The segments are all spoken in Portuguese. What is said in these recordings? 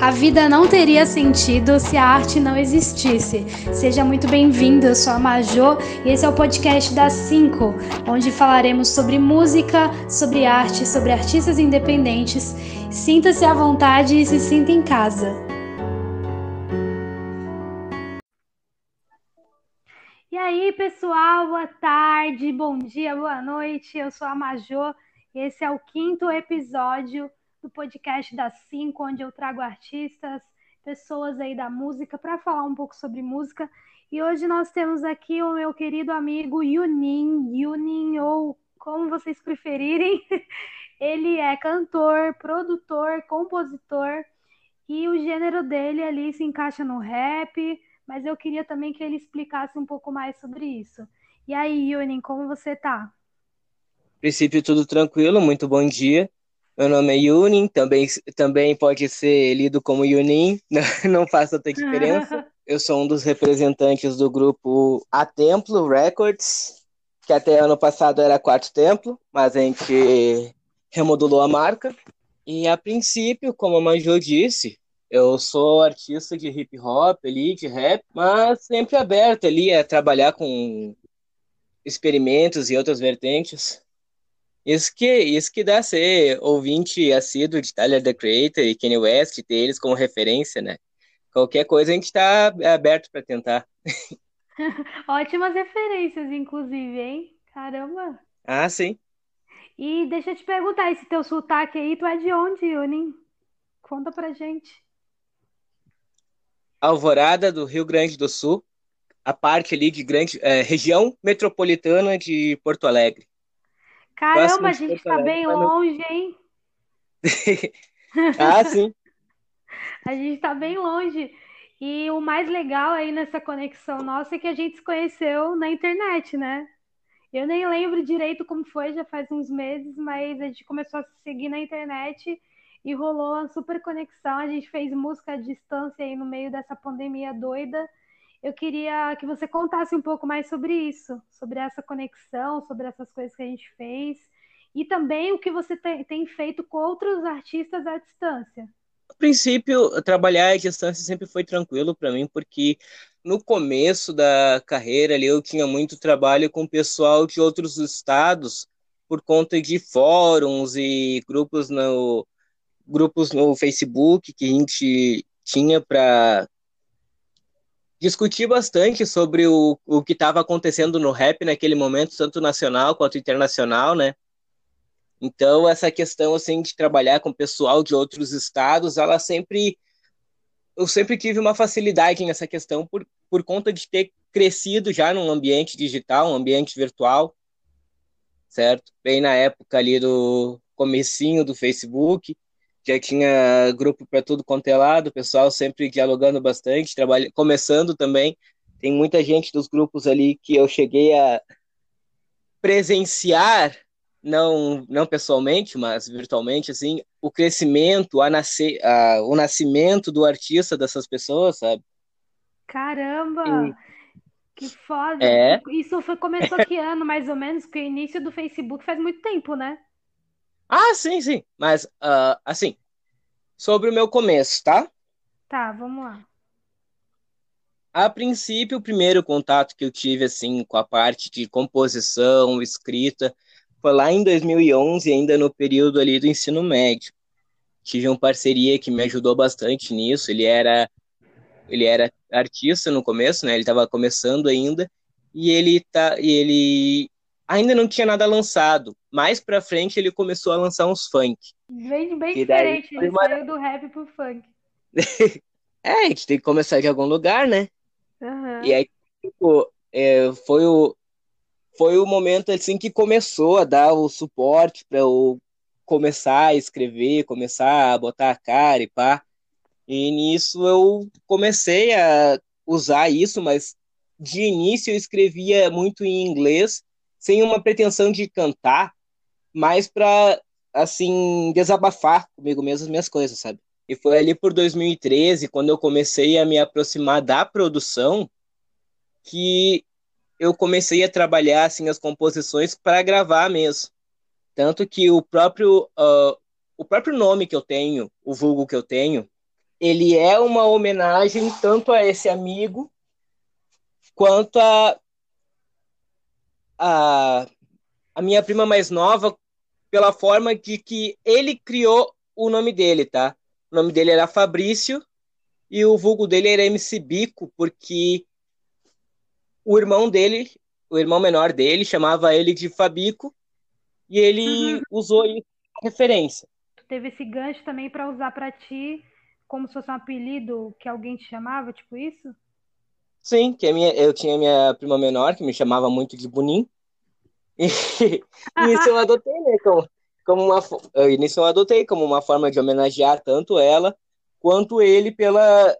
A vida não teria sentido se a arte não existisse. Seja muito bem-vindo, eu sou a Majô e esse é o podcast das 5, onde falaremos sobre música, sobre arte, sobre artistas independentes. Sinta-se à vontade e se sinta em casa. E aí, pessoal, boa tarde, bom dia, boa noite. Eu sou a Majô e esse é o quinto episódio do podcast das 5, onde eu trago artistas, pessoas aí da música para falar um pouco sobre música. E hoje nós temos aqui o meu querido amigo Yunin, Yunin ou como vocês preferirem. Ele é cantor, produtor, compositor e o gênero dele ali se encaixa no rap, mas eu queria também que ele explicasse um pouco mais sobre isso. E aí, Yunin, como você tá? princípio, tudo tranquilo, muito bom dia. Meu nome é Yunin, também, também pode ser lido como Yunin, não faz tanta diferença. Eu sou um dos representantes do grupo A Templo Records, que até ano passado era Quarto Templo, mas a gente remodulou a marca. E a princípio, como a Manjo disse, eu sou artista de hip hop, ali, de rap, mas sempre aberto ali a trabalhar com experimentos e outras vertentes. Isso que, isso que dá ser ouvinte assíduo de Tyler, The Creator e Kanye West, ter eles como referência, né? Qualquer coisa a gente está aberto para tentar. Ótimas referências, inclusive, hein? Caramba! Ah, sim. E deixa eu te perguntar, esse teu sotaque aí, tu é de onde, Yunin? Conta pra gente. Alvorada do Rio Grande do Sul, a parte ali de grande é, região metropolitana de Porto Alegre. Caramba, a gente tá bem longe, hein? ah, sim. a gente tá bem longe. E o mais legal aí nessa conexão nossa é que a gente se conheceu na internet, né? Eu nem lembro direito como foi, já faz uns meses, mas a gente começou a se seguir na internet e rolou uma super conexão. A gente fez música à distância aí no meio dessa pandemia doida eu queria que você contasse um pouco mais sobre isso, sobre essa conexão, sobre essas coisas que a gente fez e também o que você tem feito com outros artistas à distância. A princípio, trabalhar à distância sempre foi tranquilo para mim, porque no começo da carreira ali eu tinha muito trabalho com pessoal de outros estados por conta de fóruns e grupos no grupos no Facebook que a gente tinha para discuti bastante sobre o, o que estava acontecendo no rap naquele momento, tanto nacional quanto internacional, né? Então, essa questão, assim, de trabalhar com pessoal de outros estados, ela sempre... Eu sempre tive uma facilidade nessa questão por, por conta de ter crescido já num ambiente digital, um ambiente virtual, certo? Bem na época ali do comecinho do Facebook, já tinha grupo para tudo quanto é lado, o pessoal sempre dialogando bastante, trabalha, começando também. Tem muita gente dos grupos ali que eu cheguei a presenciar, não, não pessoalmente, mas virtualmente, assim, o crescimento, a nascer, a, o nascimento do artista dessas pessoas, sabe? Caramba! E... Que foda! É. Isso foi, começou que ano, mais ou menos? Porque o início do Facebook faz muito tempo, né? Ah, sim, sim. Mas, uh, assim, sobre o meu começo, tá? Tá, vamos lá. A princípio, o primeiro contato que eu tive, assim, com a parte de composição, escrita, foi lá em 2011, ainda no período ali do ensino médio. Tive uma parceria que me ajudou bastante nisso. Ele era, ele era artista no começo, né? Ele estava começando ainda e ele tá, e ele ainda não tinha nada lançado. Mais pra frente ele começou a lançar uns funk. Bem, bem diferente, ele uma... saiu do rap pro funk. é, a gente tem que começar de algum lugar, né? Uhum. E aí, tipo, é, foi o foi o momento assim que começou a dar o suporte para eu começar a escrever, começar a botar a cara e pá. E nisso eu comecei a usar isso, mas de início eu escrevia muito em inglês sem uma pretensão de cantar, mas para assim desabafar comigo mesmo as minhas coisas, sabe? E foi ali por 2013, quando eu comecei a me aproximar da produção, que eu comecei a trabalhar assim as composições para gravar mesmo. Tanto que o próprio uh, o próprio nome que eu tenho, o vulgo que eu tenho, ele é uma homenagem tanto a esse amigo quanto a, a, a minha prima mais nova, pela forma de que ele criou o nome dele, tá? O nome dele era Fabrício e o vulgo dele era MC Bico, porque o irmão dele, o irmão menor dele, chamava ele de Fabico e ele uhum. usou isso como referência. Teve esse gancho também para usar para ti como se fosse um apelido que alguém te chamava, tipo isso? Sim, que minha, eu tinha minha prima menor que me chamava muito de Bunim. E, e isso eu adotei, né? Como, como uma, isso eu adotei como uma forma de homenagear tanto ela quanto ele pela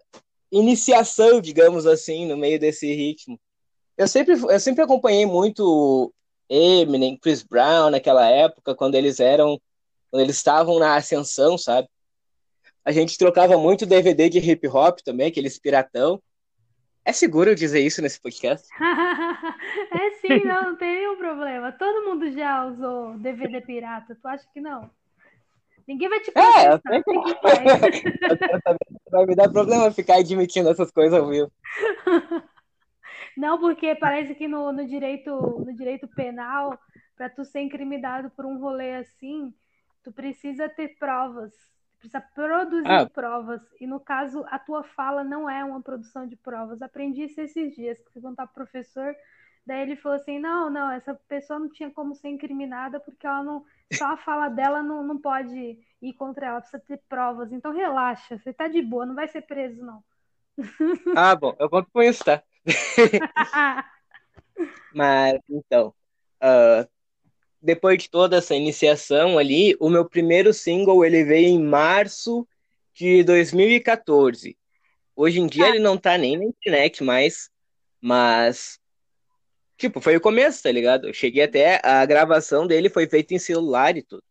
iniciação, digamos assim, no meio desse ritmo. Eu sempre, eu sempre acompanhei muito Eminem, Chris Brown naquela época, quando eles eram, quando eles estavam na ascensão, sabe? A gente trocava muito DVD de hip hop também, aqueles piratão. É seguro dizer isso nesse podcast? é sim, não, não tem nenhum problema. Todo mundo já usou DVD pirata, tu acha que não? Ninguém vai te perguntar. É, que vai me dar problema ficar admitindo essas coisas viu? Não, porque parece que no, no, direito, no direito penal, para tu ser incriminado por um rolê assim, tu precisa ter provas precisa produzir ah. provas. E no caso, a tua fala não é uma produção de provas. Aprendi isso esses dias, que fui contar pro professor. Daí ele falou assim: não, não, essa pessoa não tinha como ser incriminada porque ela não. Só a fala dela não, não pode ir contra ela, precisa ter provas. Então relaxa, você tá de boa, não vai ser preso, não. Ah, bom, eu conto com isso, tá? Mas, então, uh, depois de toda essa iniciação ali, o meu primeiro single ele veio em março de 2014. Hoje em dia ah. ele não tá nem na internet mais, mas tipo, foi o começo, tá ligado? Eu cheguei até a gravação dele foi feita em celular e tudo.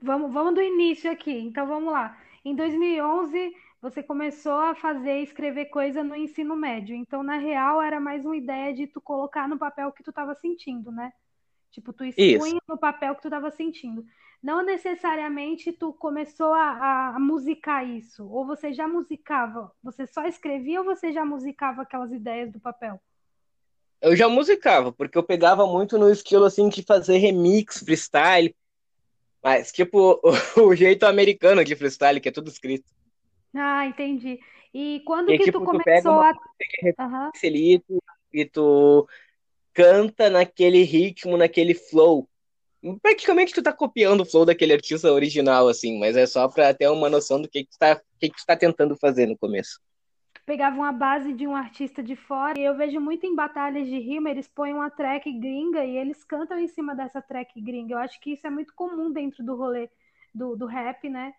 Vamos, vamos do início aqui. Então vamos lá. Em 2011 você começou a fazer escrever coisa no ensino médio. Então na real era mais uma ideia de tu colocar no papel o que tu estava sentindo, né? Tipo, tu expunha no papel que tu estava sentindo. Não necessariamente tu começou a, a, musicar isso. Ou você já musicava? Você só escrevia ou você já musicava aquelas ideias do papel? Eu já musicava, porque eu pegava muito no estilo assim de fazer remix, freestyle. Mas, tipo, o, o jeito americano de freestyle, que é tudo escrito. Ah, entendi. E quando e, que tipo, tu começou tu a. Uhum. E tu, e tu canta naquele ritmo, naquele flow. Praticamente tu tá copiando o flow daquele artista original, assim, mas é só pra ter uma noção do que, que, tu, tá, que, que tu tá tentando fazer no começo. Pegava uma base de um artista de fora, e eu vejo muito em batalhas de rima, eles põem uma track gringa e eles cantam em cima dessa track gringa. Eu acho que isso é muito comum dentro do rolê do, do rap, né?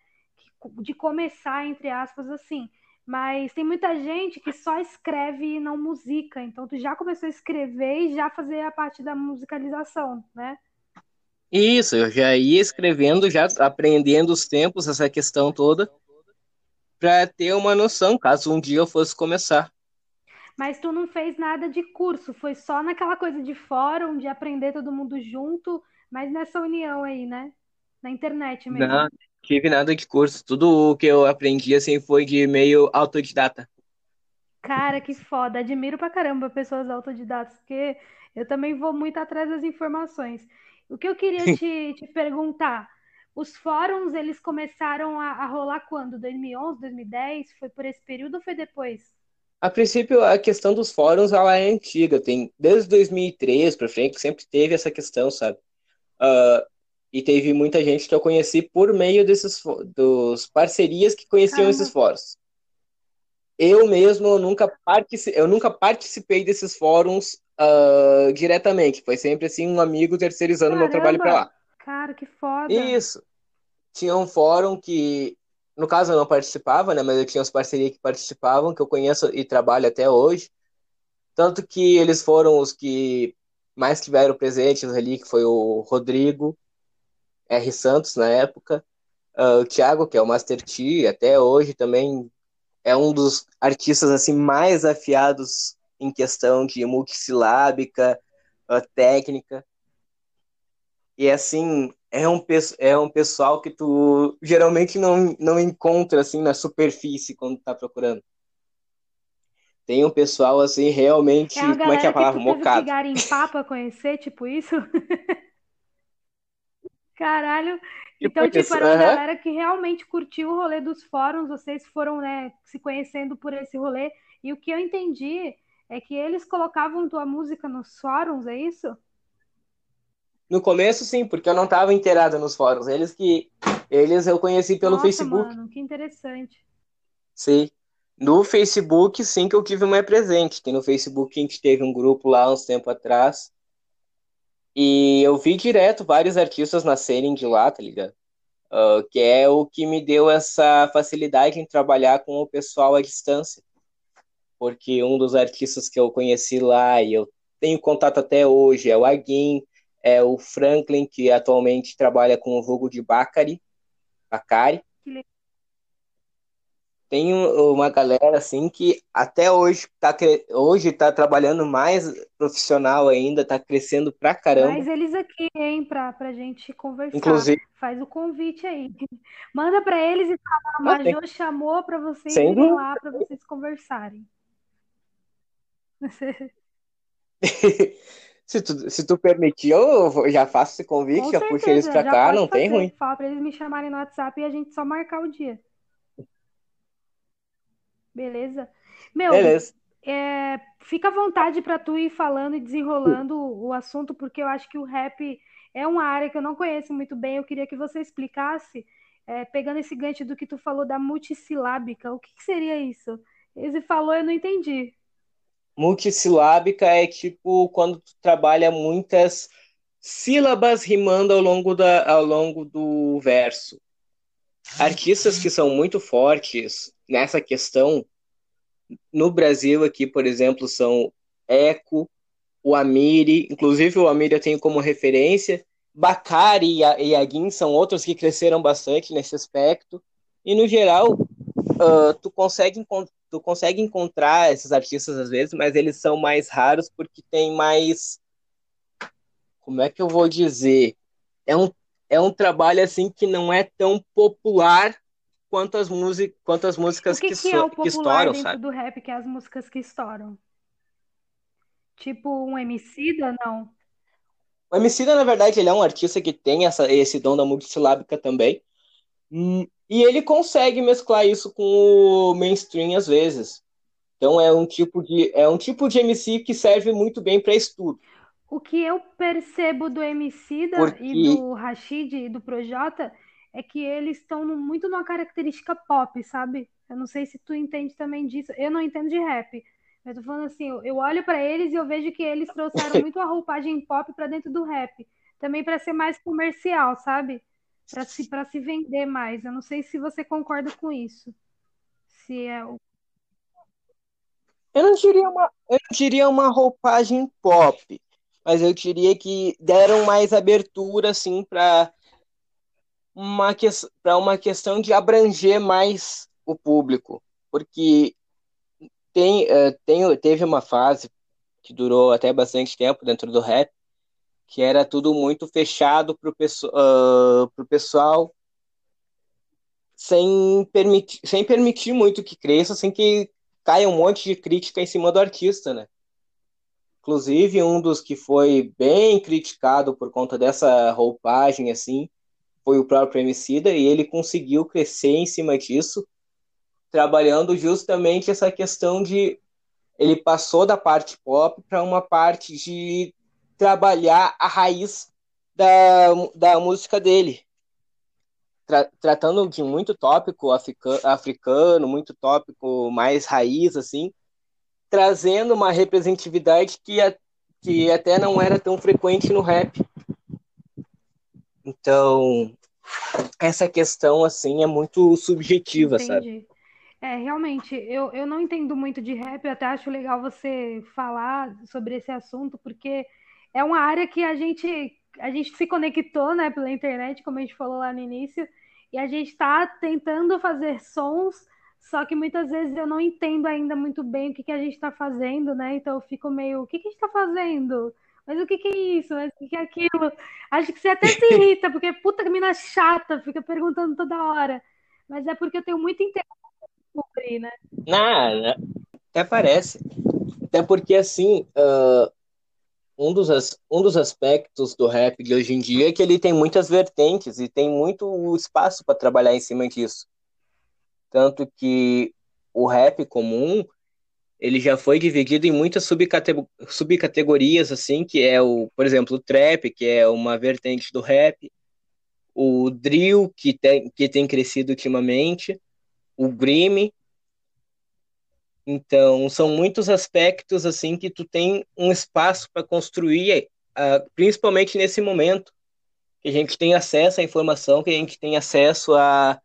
De começar, entre aspas, assim. Mas tem muita gente que só escreve e não musica. Então tu já começou a escrever e já fazer a parte da musicalização, né? Isso, eu já ia escrevendo, já aprendendo os tempos, essa questão toda, para ter uma noção, caso um dia eu fosse começar. Mas tu não fez nada de curso, foi só naquela coisa de fórum, de aprender todo mundo junto, mas nessa união aí, né? Na internet mesmo. Não, tive nada de curso. Tudo o que eu aprendi assim foi de meio autodidata. Cara, que foda. Admiro pra caramba pessoas autodidatas, porque eu também vou muito atrás das informações. O que eu queria te, te perguntar, os fóruns, eles começaram a, a, rolar quando? 2011, 2010? Foi por esse período ou foi depois? A princípio, a questão dos fóruns, ela é antiga. Tem, desde 2003 para frente, sempre teve essa questão, sabe? Uh, e teve muita gente que eu conheci por meio desses dos parcerias que conheciam Caramba. esses fóruns. Eu mesmo eu nunca, participei, eu nunca participei desses fóruns uh, diretamente. Foi sempre assim um amigo terceirizando Caramba. meu trabalho para lá. Cara, que foda. Isso. Tinha um fórum que, no caso, eu não participava, né? Mas eu tinha as parcerias que participavam, que eu conheço e trabalho até hoje. Tanto que eles foram os que mais tiveram presentes ali, que foi o Rodrigo, R. Santos na época, uh, o Thiago, que é o Master T, até hoje também é um dos artistas assim mais afiados em questão de multissilábica, uh, técnica. E assim, é um, é um pessoal que tu geralmente não, não encontra assim na superfície quando tá procurando. Tem um pessoal assim realmente, é como é que é a palavra? que Mocado. em papa conhecer, tipo isso? Caralho. Então, tipo, tipo era uma galera que realmente curtiu o rolê dos fóruns, vocês foram, né, se conhecendo por esse rolê. E o que eu entendi é que eles colocavam tua música nos fóruns, é isso? No começo, sim, porque eu não estava inteirada nos fóruns. Eles que. Eles eu conheci pelo Nossa, Facebook. Mano, que interessante. Sim. No Facebook, sim, que eu tive mais presente. Tem no Facebook, a gente teve um grupo lá uns tempo atrás. E eu vi direto vários artistas nascerem de lá, tá ligado? Uh, que é o que me deu essa facilidade em trabalhar com o pessoal à distância. Porque um dos artistas que eu conheci lá e eu tenho contato até hoje é o Aguin, é o Franklin, que atualmente trabalha com o vulgo de Bacari. Bacari. Tem uma galera assim que até hoje está hoje tá trabalhando mais profissional ainda, está crescendo pra caramba. Mas eles aqui, hein, pra, pra gente conversar. Inclusive, faz o convite aí. Manda para eles e fala, a Major chamou para vocês Sem irem lá para vocês conversarem. Se tu, se tu permitir, eu já faço esse convite, já puxo eles pra cá, não fazer. tem ruim. Fala pra eles me chamarem no WhatsApp e a gente só marcar o dia. Beleza? Meu, Beleza. É, fica à vontade para tu ir falando e desenrolando o assunto, porque eu acho que o rap é uma área que eu não conheço muito bem. Eu queria que você explicasse, é, pegando esse gancho do que tu falou da multissilábica, o que, que seria isso? Ele falou, eu não entendi multissilábica é tipo quando tu trabalha muitas sílabas rimando ao longo, da, ao longo do verso. Artistas que são muito fortes nessa questão, no Brasil aqui, por exemplo, são Eco, o Amiri, inclusive o Amiri eu tenho como referência, Bacari e Yagin são outros que cresceram bastante nesse aspecto, e no geral, uh, tu consegue tu consegue encontrar esses artistas às vezes, mas eles são mais raros porque tem mais. Como é que eu vou dizer? É um, é um trabalho assim que não é tão popular quanto as, music, quanto as músicas o que, que, que, é o que estouram, dentro sabe? do rap, que é as músicas que estouram. Tipo um Emicida, não? O Emicida, na verdade, ele é um artista que tem essa, esse dom da multissilábica também. Hum, e ele consegue mesclar isso com o mainstream às vezes. Então é um tipo de é um tipo de MC que serve muito bem para estudo. O que eu percebo do MC Porque... e do Rashid e do Projota é que eles estão muito numa característica pop, sabe? Eu não sei se tu entende também disso. Eu não entendo de rap. Eu tô falando assim, eu olho para eles e eu vejo que eles trouxeram muito a roupagem pop para dentro do rap, também para ser mais comercial, sabe? para se, se vender mais. Eu não sei se você concorda com isso. Se é o... Eu não diria uma, eu diria uma roupagem pop, mas eu diria que deram mais abertura assim para uma para uma questão de abranger mais o público, porque tem, uh, tem teve uma fase que durou até bastante tempo dentro do rap que era tudo muito fechado para o uh, pessoal, sem permitir, sem permitir muito que cresça, sem que caia um monte de crítica em cima do artista, né? Inclusive, um dos que foi bem criticado por conta dessa roupagem, assim, foi o próprio Emicida, e ele conseguiu crescer em cima disso, trabalhando justamente essa questão de ele passou da parte pop para uma parte de trabalhar a raiz da, da música dele. Tra, tratando de muito tópico africano, africano, muito tópico mais raiz, assim, trazendo uma representatividade que, a, que até não era tão frequente no rap. Então, essa questão, assim, é muito subjetiva, Entendi. sabe? É, realmente, eu, eu não entendo muito de rap, eu até acho legal você falar sobre esse assunto, porque é uma área que a gente a gente se conectou, né, pela internet, como a gente falou lá no início, e a gente está tentando fazer sons, só que muitas vezes eu não entendo ainda muito bem o que, que a gente está fazendo, né? Então eu fico meio, o que, que a gente está fazendo? Mas o que que é isso? Mas o que que é aquilo? Acho que você até se irrita, porque puta mina chata, fica perguntando toda hora. Mas é porque eu tenho muito interesse em descobrir, né? Não, até parece. Até porque, assim, uh, um, dos, um dos aspectos do rap de hoje em dia é que ele tem muitas vertentes e tem muito espaço para trabalhar em cima disso. Tanto que o rap comum ele já foi dividido em muitas subcategorias, assim, que é o, por exemplo, o trap, que é uma vertente do rap, o drill, que tem, que tem crescido ultimamente, o grime. Então, são muitos aspectos, assim, que tu tem um espaço para construir, uh, principalmente nesse momento, que a gente tem acesso à informação, que a gente tem acesso à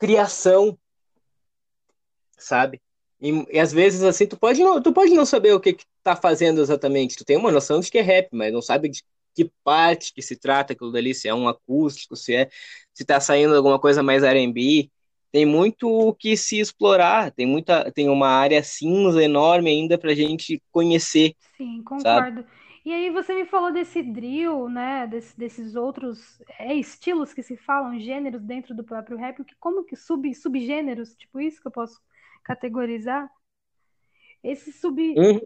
criação, sabe? E, e, às vezes, assim, tu pode, não, tu pode não saber o que, que tá fazendo exatamente. Tu tem uma noção de que é rap, mas não sabe de que parte que se trata aquilo dali, se é um acústico, se é se tá saindo alguma coisa mais R&B. Tem muito o que se explorar, tem muita, tem uma área cinza enorme ainda pra gente conhecer. Sim, concordo. Sabe? E aí você me falou desse drill, né, desse, desses outros é, estilos que se falam, gêneros dentro do próprio rap, que como que sub subgêneros, tipo isso que eu posso categorizar. Esse sub. Uhum.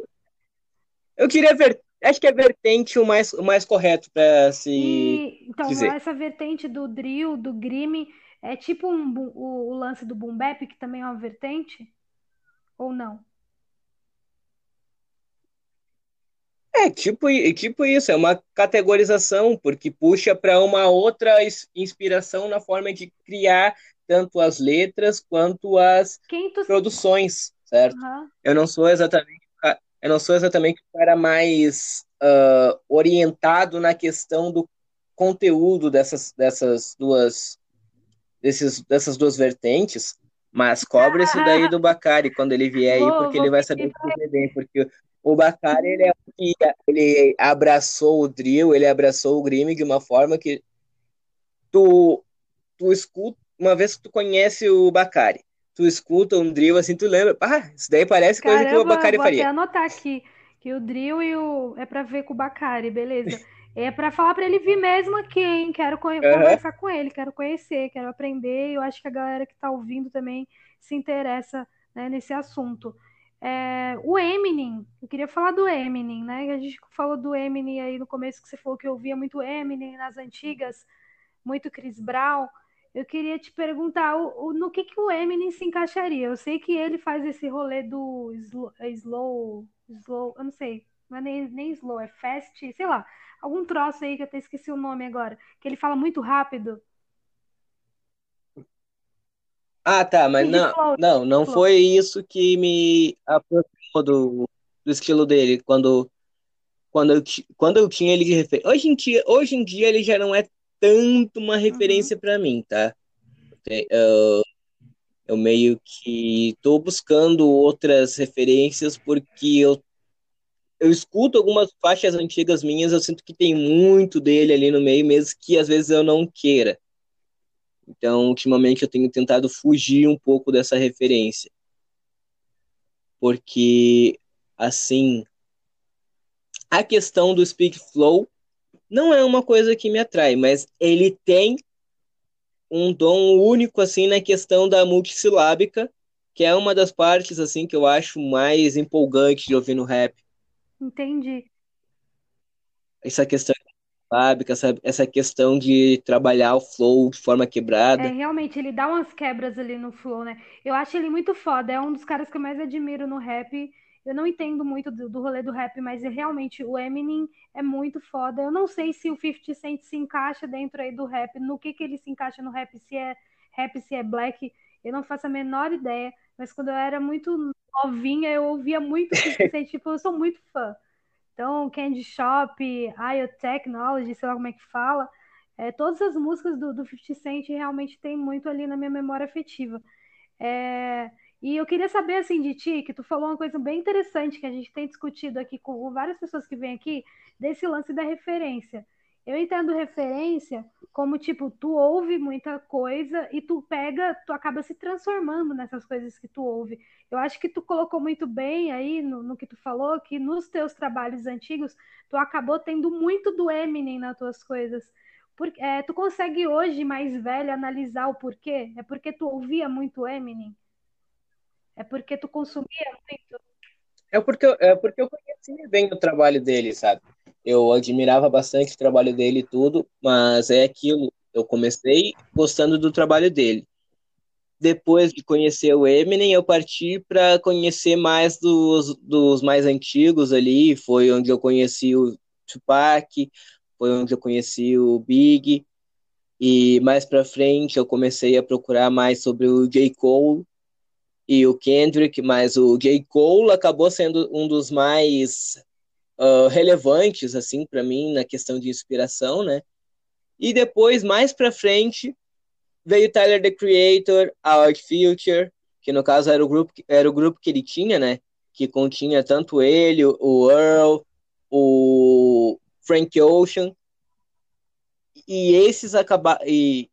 Eu queria ver. Acho que é vertente o mais, o mais correto para se. E, então, dizer. essa vertente do drill, do grime, é tipo um, o, o lance do boom bap, que também é uma vertente? Ou não? É tipo, tipo isso, é uma categorização, porque puxa para uma outra inspiração na forma de criar tanto as letras quanto as tu... produções, certo? Uhum. Eu não sou exatamente eu não sou exatamente o cara mais uh, orientado na questão do conteúdo dessas, dessas duas desses, dessas duas vertentes, mas cobre ah, isso daí do Bacari quando ele vier aí, porque ele vai saber o que bem, porque o Bacari ele, é, ele abraçou o drill, ele abraçou o grime de uma forma que tu, tu escuta uma vez que tu conhece o Bacari, tu escuta um drill assim, tu lembra, ah, isso daí parece coisa Caramba, que o Bacari faria. Vou até anotar aqui que o drill e o é para ver com o Bacari, beleza? É para falar para ele vir mesmo aqui, hein? Quero co uhum. conversar com ele, quero conhecer, quero aprender. Eu acho que a galera que está ouvindo também se interessa né, nesse assunto. É, o Eminem, eu queria falar do Eminem, né? A gente falou do Eminem aí no começo que você falou que eu via muito Eminem nas antigas, muito Chris Brown. Eu queria te perguntar o, o, no que, que o Eminem se encaixaria. Eu sei que ele faz esse rolê do slow, slow, slow eu não sei, não é nem, nem slow, é fast, sei lá, algum troço aí que eu até esqueci o nome agora, que ele fala muito rápido. Ah, tá, mas não, flow, não, não flow. foi isso que me aproximou do, do estilo dele quando quando eu, quando eu tinha ele de referência. Hoje em dia, hoje em dia ele já não é tanto uma referência uhum. para mim, tá? Eu, eu meio que tô buscando outras referências porque eu eu escuto algumas faixas antigas minhas, eu sinto que tem muito dele ali no meio, mesmo que às vezes eu não queira. Então, ultimamente eu tenho tentado fugir um pouco dessa referência. Porque, assim, a questão do speak flow não é uma coisa que me atrai, mas ele tem um dom único assim na questão da multissilábica, que é uma das partes assim que eu acho mais empolgante de ouvir no rap. Entendi. Essa questão silábica, essa, essa questão de trabalhar o flow de forma quebrada. É, realmente, ele dá umas quebras ali no flow, né? Eu acho ele muito foda, é um dos caras que eu mais admiro no rap eu não entendo muito do, do rolê do rap, mas realmente o Eminem é muito foda. Eu não sei se o 50 Cent se encaixa dentro aí do rap, no que, que ele se encaixa no rap, se é rap, se é black, eu não faço a menor ideia. Mas quando eu era muito novinha, eu ouvia muito 50 Cent, tipo, eu sou muito fã. Então, Candy Shop, IO Technology, sei lá como é que fala. É, todas as músicas do, do 50 Cent realmente tem muito ali na minha memória afetiva. É, e eu queria saber assim de ti, que tu falou uma coisa bem interessante que a gente tem discutido aqui com várias pessoas que vêm aqui, desse lance da referência. Eu entendo referência como, tipo, tu ouve muita coisa e tu pega, tu acaba se transformando nessas coisas que tu ouve. Eu acho que tu colocou muito bem aí no, no que tu falou, que nos teus trabalhos antigos, tu acabou tendo muito do Eminem nas tuas coisas. É, tu consegue hoje, mais velho, analisar o porquê? É porque tu ouvia muito Eminem? É porque tu consumia muito? É porque, é porque eu conhecia bem o trabalho dele, sabe? Eu admirava bastante o trabalho dele e tudo, mas é aquilo. Eu comecei gostando do trabalho dele. Depois de conhecer o Eminem, eu parti para conhecer mais dos, dos mais antigos ali. Foi onde eu conheci o Tupac, foi onde eu conheci o Big. E mais para frente eu comecei a procurar mais sobre o J. Cole e o Kendrick, mas o J. Cole acabou sendo um dos mais uh, relevantes assim para mim na questão de inspiração, né? E depois mais para frente veio Tyler the Creator, a Art Future, que no caso era o grupo era o grupo que ele tinha, né? Que continha tanto ele, o Earl, o Frank Ocean. E esses acabar e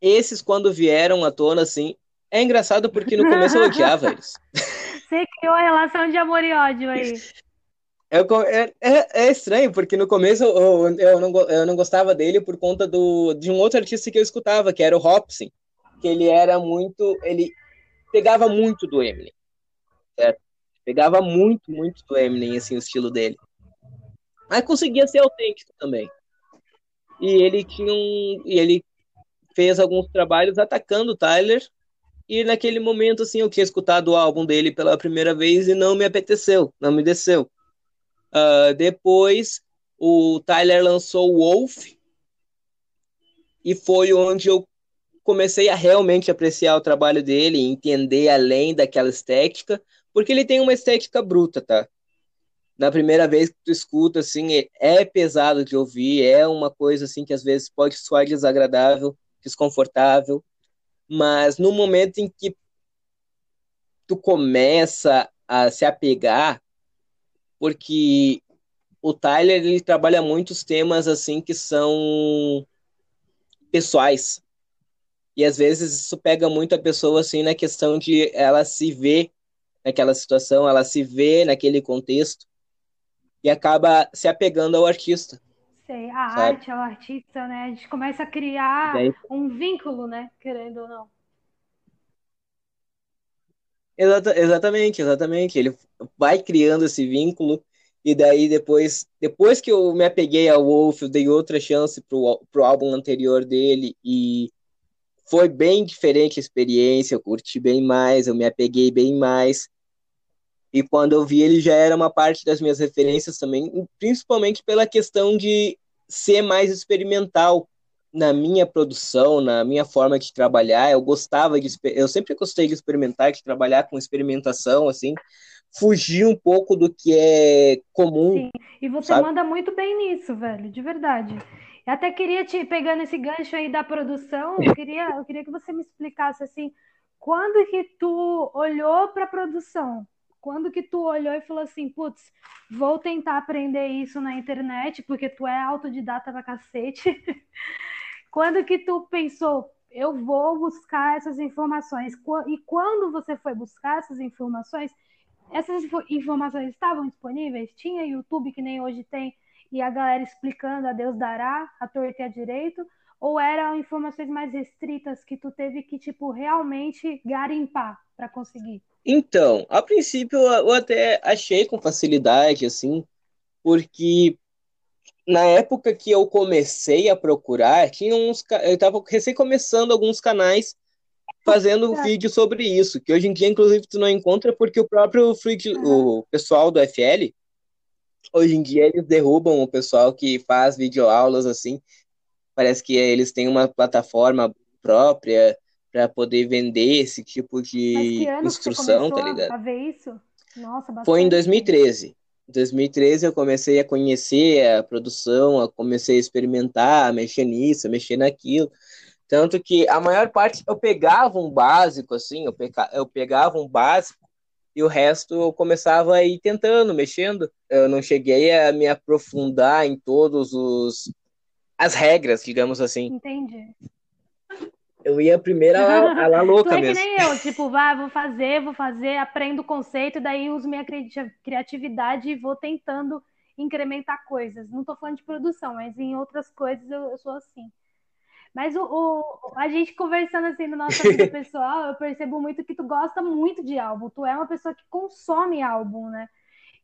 esses quando vieram à tona assim, é engraçado porque no começo eu odiava eles. Você criou a relação de amor e ódio aí. Eu, é, é, é, estranho, porque no começo eu, eu, não, eu não gostava dele por conta do, de um outro artista que eu escutava, que era o Hopsin, que ele era muito. Ele pegava muito do Eminem. Certo? Pegava muito, muito do Eminem, assim, o estilo dele. Mas conseguia ser autêntico também. E ele tinha um. E ele fez alguns trabalhos atacando o Tyler. E naquele momento, assim, eu tinha escutado o álbum dele pela primeira vez e não me apeteceu, não me desceu. Uh, depois, o Tyler lançou o Wolf, e foi onde eu comecei a realmente apreciar o trabalho dele, entender além daquela estética, porque ele tem uma estética bruta, tá? Na primeira vez que tu escuta, assim, é, é pesado de ouvir, é uma coisa, assim, que às vezes pode soar desagradável, desconfortável, mas no momento em que tu começa a se apegar porque o Tyler ele trabalha muitos temas assim que são pessoais. E às vezes isso pega muito a pessoa assim na questão de ela se ver naquela situação, ela se vê naquele contexto e acaba se apegando ao artista. Sei, a sabe? arte ao artista, né? A gente começa a criar daí... um vínculo, né? Querendo ou não. Exata, exatamente, exatamente. Ele vai criando esse vínculo e daí depois, depois que eu me apeguei ao Wolf, eu dei outra chance pro, pro álbum anterior dele e foi bem diferente a experiência, eu curti bem mais, eu me apeguei bem mais. E quando eu vi ele já era uma parte das minhas referências também, principalmente pela questão de ser mais experimental na minha produção, na minha forma de trabalhar, eu gostava de eu sempre gostei de experimentar, de trabalhar com experimentação assim, fugir um pouco do que é comum. Sim. E você sabe? manda muito bem nisso, velho, de verdade. Eu até queria te pegar nesse gancho aí da produção, eu queria, eu queria que você me explicasse assim, quando que tu olhou para a produção? Quando que tu olhou e falou assim, putz, vou tentar aprender isso na internet, porque tu é autodidata pra cacete. Quando que tu pensou, eu vou buscar essas informações? E quando você foi buscar essas informações, essas informações estavam disponíveis? Tinha YouTube que nem hoje tem e a galera explicando a Deus dará, a torta e a direito? Ou eram informações mais restritas que tu teve que, tipo, realmente garimpar para conseguir? Então, a princípio eu até achei com facilidade, assim, porque na época que eu comecei a procurar, tinha uns, eu estava recém começando alguns canais fazendo um vídeo sobre isso, que hoje em dia, inclusive, tu não encontra porque o próprio free, o pessoal do FL, hoje em dia, eles derrubam o pessoal que faz videoaulas assim. Parece que eles têm uma plataforma própria para poder vender esse tipo de instrução, tá ligado? A ver isso? Nossa, Foi em 2013. Em 2013 eu comecei a conhecer a produção, eu comecei a experimentar, a mexer nisso, a mexer naquilo. Tanto que a maior parte eu pegava um básico, assim, eu, pega, eu pegava um básico e o resto eu começava a ir tentando, mexendo. Eu não cheguei a me aprofundar em todos os as regras, digamos assim. Entendi. Eu ia primeiro a, a lá louca tu é mesmo. que nem eu, tipo, vai, vou fazer, vou fazer, aprendo o conceito, daí uso minha criatividade e vou tentando incrementar coisas. Não tô falando de produção, mas em outras coisas eu, eu sou assim. Mas o, o, a gente conversando assim na nossa vida pessoal, eu percebo muito que tu gosta muito de álbum. Tu é uma pessoa que consome álbum, né?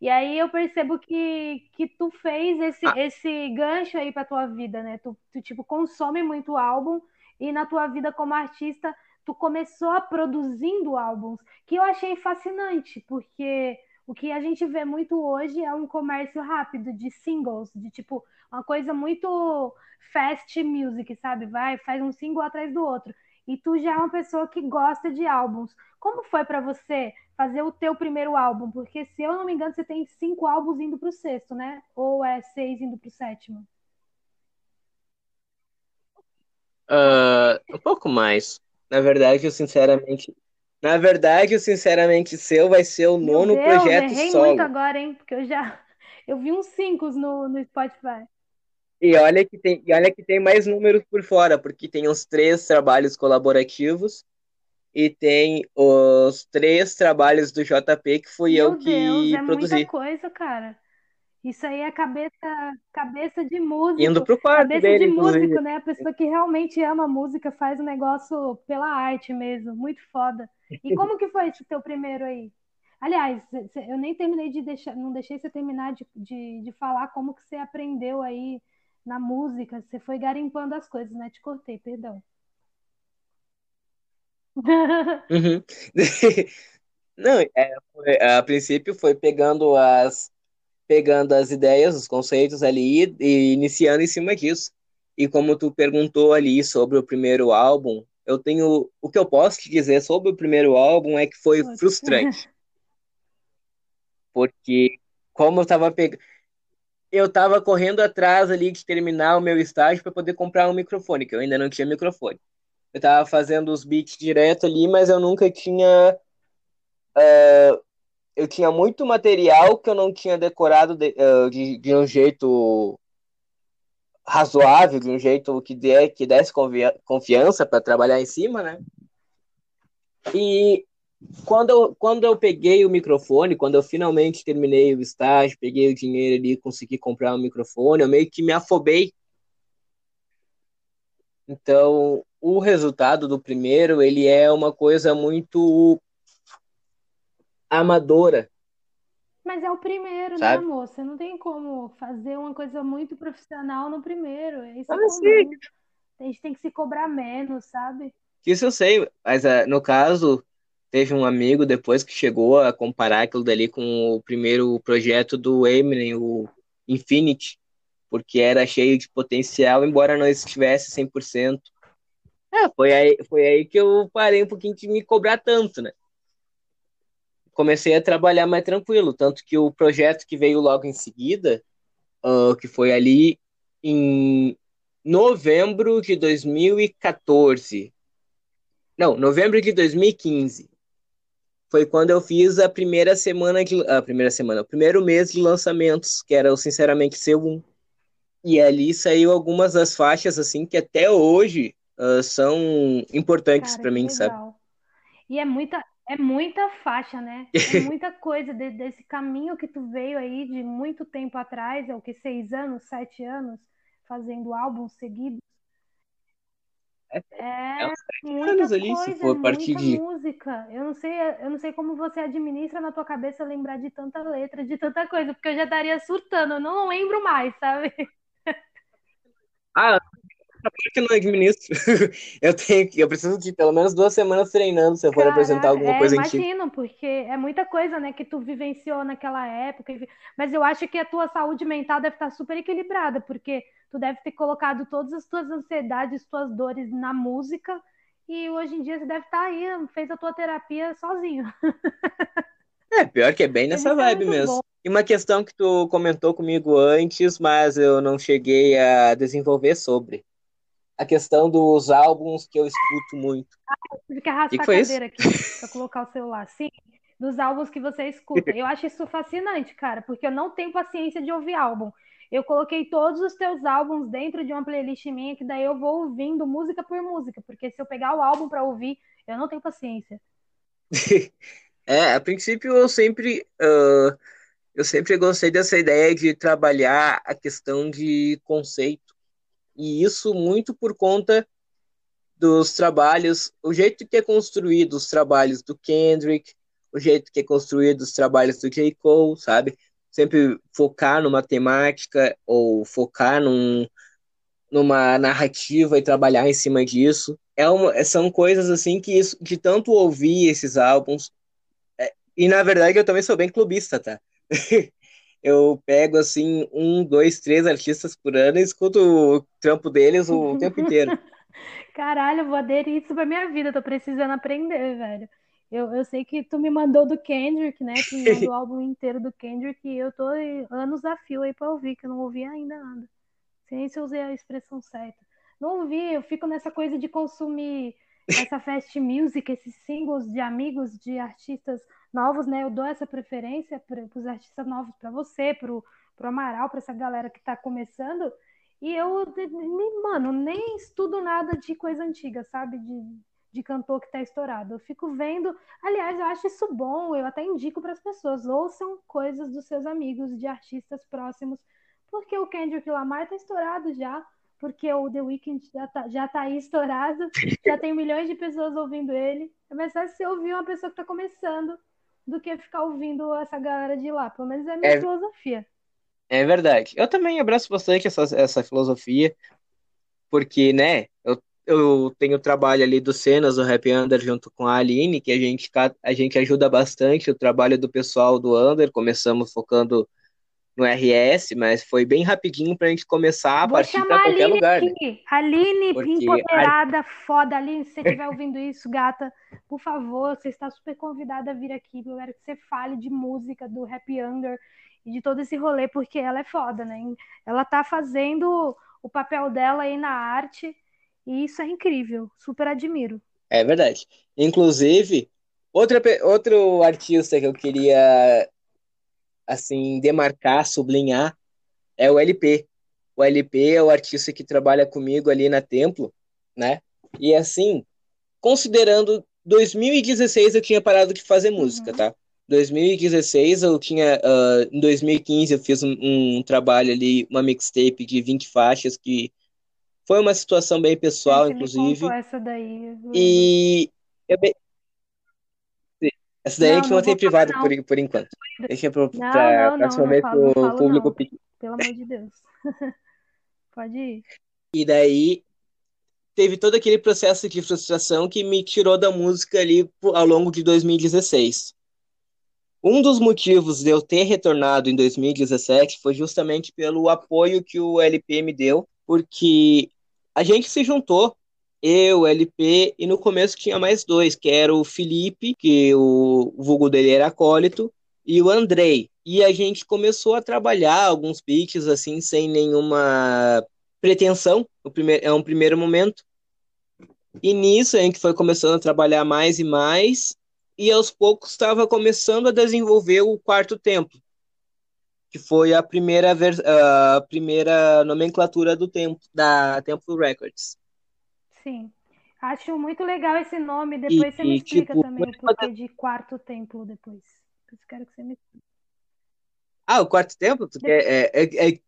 E aí eu percebo que, que tu fez esse, ah. esse gancho aí pra tua vida, né? Tu, tu, tipo, consome muito álbum e na tua vida como artista, tu começou a produzindo álbuns, que eu achei fascinante, porque o que a gente vê muito hoje é um comércio rápido de singles, de tipo, uma coisa muito fast music, sabe? Vai, faz um single atrás do outro. E tu já é uma pessoa que gosta de álbuns. Como foi para você fazer o teu primeiro álbum? Porque, se eu não me engano, você tem cinco álbuns indo para o sexto, né? Ou é seis indo para o sétimo? Uh, um pouco mais. Na verdade, eu sinceramente. Na verdade, o sinceramente seu vai ser o Meu nono Deus, projeto errei solo. muito agora, hein? Porque eu já. Eu vi uns cinco no, no Spotify. E olha que tem, e olha que tem mais números por fora, porque tem os três trabalhos colaborativos e tem os três trabalhos do JP que fui Meu eu que Deus, é produzi. muita coisa, cara. Isso aí é cabeça, cabeça de músico. Indo pro quarto Cabeça dele, de músico, né? A pessoa que realmente ama música faz o negócio pela arte mesmo. Muito foda. E como que foi esse teu primeiro aí? Aliás, eu nem terminei de deixar, não deixei você terminar de, de, de falar como que você aprendeu aí na música. Você foi garimpando as coisas, né? Te cortei, perdão. Uhum. Não, é, foi- a princípio foi pegando as, pegando as ideias, os conceitos ali e iniciando em cima disso. E como tu perguntou ali sobre o primeiro álbum, eu tenho, o que eu posso te dizer sobre o primeiro álbum é que foi frustrante, porque como eu tava pegando, eu tava correndo atrás ali de terminar o meu estágio para poder comprar um microfone, que eu ainda não tinha microfone. Eu tava fazendo os beats direto ali, mas eu nunca tinha eu tinha muito material que eu não tinha decorado de, eh, de, de um jeito razoável, de um jeito que, dê, que desse confiança para trabalhar em cima, né? E quando eu, quando eu peguei o microfone, quando eu finalmente terminei o estágio, peguei o dinheiro ali, consegui comprar um microfone, eu meio que me afobei. Então, o resultado do primeiro, ele é uma coisa muito amadora, Mas é o primeiro, né, sabe? amor? Você não tem como fazer uma coisa muito profissional no primeiro. Isso é Ah, sim, comum. A gente tem que se cobrar menos, sabe? Isso eu sei, mas ah, no caso, teve um amigo depois que chegou a comparar aquilo dali com o primeiro projeto do Eminem, o Infinity, porque era cheio de potencial, embora não estivesse 100%. É, foi aí, foi aí que eu parei um pouquinho de me cobrar tanto, né? Comecei a trabalhar mais tranquilo, tanto que o projeto que veio logo em seguida, ah, que foi ali em novembro de 2014, não, novembro de 2015. Foi quando eu fiz a primeira semana de. A primeira semana, o primeiro mês de lançamentos, que era o Sinceramente Seu 1. E ali saiu algumas das faixas, assim, que até hoje ah, são importantes para mim, sabe? E é muita, é muita faixa, né? É muita coisa de- desse caminho que tu veio aí de muito tempo atrás, é o que, seis anos, sete anos, fazendo álbuns seguidos. É, é É muita anos ali, se coisa, for a partir muita de. música. Eu não sei, eu não sei como você administra na tua cabeça lembrar de tanta letra, de tanta coisa, porque eu já estaria surtando, eu não lembro mais, sabe? Ah, por que eu não administro? Eu tenho que, eu preciso de pelo menos duas semanas treinando se eu for apresentar alguma é, coisa antiga. imagino, porque é muita coisa, né, que tu vivenciou naquela época, mas eu acho que a tua saúde mental deve estar super equilibrada, porque tu deve ter colocado todas as tuas ansiedades, tuas dores na música, e hoje em dia você deve estar aí, fez a tua terapia sozinho. É, pior que é bem nessa é vibe mesmo. bom. E uma questão que tu comentou comigo antes, mas eu não cheguei a desenvolver sobre. A questão dos álbuns que eu escuto muito. Tive que O que arrastar que a foi isso? cadeira aqui para colocar o celular. Sim, dos álbuns que você escuta. Eu acho isso fascinante, cara, porque eu não tenho paciência de ouvir álbum. Eu coloquei todos os teus álbuns dentro de uma playlist minha, que daí eu vou ouvindo música por música, porque se eu pegar o álbum para ouvir, eu não tenho paciência. é, a princípio eu sempre. Uh, eu sempre gostei dessa ideia de trabalhar a questão de conceito. E isso muito por conta dos trabalhos, o jeito que é construído os trabalhos do Kendrick, o jeito que é construído os trabalhos do J. Cole, sabe? Sempre focar numa temática ou focar num, numa narrativa e trabalhar em cima disso. É uma, são coisas assim que isso, de tanto ouvir esses álbuns. É, e na verdade eu também sou bem clubista, tá? eu pego assim um, dois, três artistas por ano e escuto o trampo deles o tempo inteiro. Caralho, vou aderir isso pra minha vida, tô precisando aprender, velho. Eu, eu sei que tu me mandou do Kendrick, né? Tu me mandou o álbum inteiro do Kendrick e eu tô anos a fio aí pra ouvir, que eu não ouvi ainda nada. Sem se eu usei a expressão certa. Não ouvi, eu fico nessa coisa de consumir essa fast music, esses singles de amigos de artistas novos, né? Eu dou essa preferência para os artistas novos, para você, para o Amaral, para essa galera que está começando. E eu, mano, nem estudo nada de coisa antiga, sabe? De, de cantor que tá estourado. Eu fico vendo. Aliás, eu acho isso bom, eu até indico para as pessoas: ouçam coisas dos seus amigos, de artistas próximos, porque o Kendrick Lamar tá estourado já, porque o The Weeknd já tá, já tá aí estourado, já tem milhões de pessoas ouvindo ele. É mais fácil você ouvir uma pessoa que tá começando do que ficar ouvindo essa galera de lá. Pelo menos é a minha é... filosofia. É verdade. Eu também abraço bastante essa, essa filosofia, porque, né, eu, eu tenho o trabalho ali do Cenas, do Rap Under, junto com a Aline, que a gente, a gente ajuda bastante o trabalho do pessoal do Under. Começamos focando no RS, mas foi bem rapidinho pra gente começar a Vou partir pra qualquer Aline lugar. Né? Aqui. Né? Aline, Porque empoderada, foda. Aline, se você estiver ouvindo isso, gata, por favor, você está super convidada a vir aqui. Eu quero que você fale de música, do Happy Under e de todo esse rolê, porque ela é foda, né? Ela tá fazendo o papel dela aí na arte e isso é incrível, super admiro. É verdade. Inclusive, outra, outro artista que eu queria assim demarcar, sublinhar é o LP. O LP é o artista que trabalha comigo ali na Templo, né? E assim, considerando 2016 eu tinha parado de fazer música, uhum. tá? 2016 eu tinha. Uh, em 2015 eu fiz um, um, trabalho ali, uma mixtape de 20 faixas, que foi uma situação bem pessoal, Você inclusive. essa daí. E. Eu be... Essa daí não, a gente mantém privado por, por enquanto. Deixa pra não, próxima vez o público pedir. Pelo amor de Deus. Pode ir. E daí teve todo aquele processo de frustração que me tirou da música ali ao longo de 2016. Um dos motivos de eu ter retornado em 2017 foi justamente pelo apoio que o LP me deu, porque a gente se juntou, eu, o LP, e no começo tinha mais dois, que era o Felipe, que o vulgo dele era acólito, e o Andrei. E a gente começou a trabalhar alguns beats assim, sem nenhuma pretensão, no primeiro, é um primeiro momento. E nisso a gente foi começando a trabalhar mais e mais, e aos poucos estava começando a desenvolver o quarto templo, que foi a primeira, a primeira nomenclatura do templo, da Templo Records. Sim. Acho muito legal esse nome. Depois e, você me explica tipo, também o porquê de quarto templo depois. Eu quero que você me Ah, o quarto templo? É, é, é,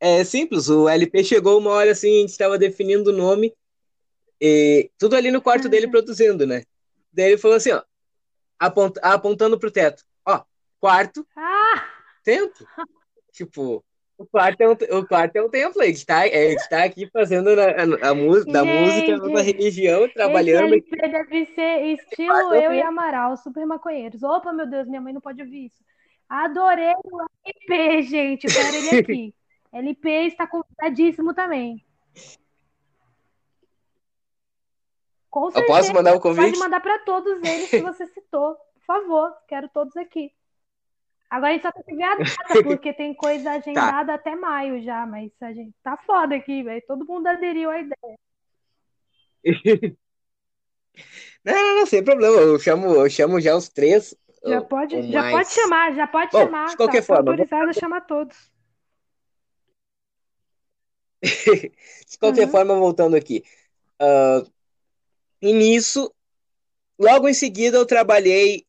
é, simples. O LP chegou uma hora assim, a gente estava definindo o nome, e tudo ali no quarto dele produzindo, né? Daí ele falou assim, ó, apont, apontando pro teto. Ó, quarto, ah! templo. Tipo, o quarto é um, o quarto é um gente tá, a gente tá aqui fazendo a, a, a música, da música, da religião, trabalhando. Esse LP deve ser estilo eu e Amaral, super maconheiros. Opa, meu Deus, minha mãe não pode ouvir isso. Adorei o LP, gente. Quero ele aqui. LP está convidadíssimo também. Com certeza. Eu posso mandar o um convite? Pode mandar para todos eles que você citou. Por favor, quero todos aqui. Agora a gente só tem que ver a data, porque tem coisa tá. agendada tá. até maio já, mas a gente tá foda aqui, velho. Todo mundo aderiu à ideia. Não, não, não, sem problema. Eu chamo, eu chamo já os três. Já pode, já pode chamar, já pode Bom, chamar. De qualquer tá, forma. Autorizado vou... a chamar todos. de qualquer uhum. forma, voltando aqui. Uh, e nisso, logo em seguida, eu trabalhei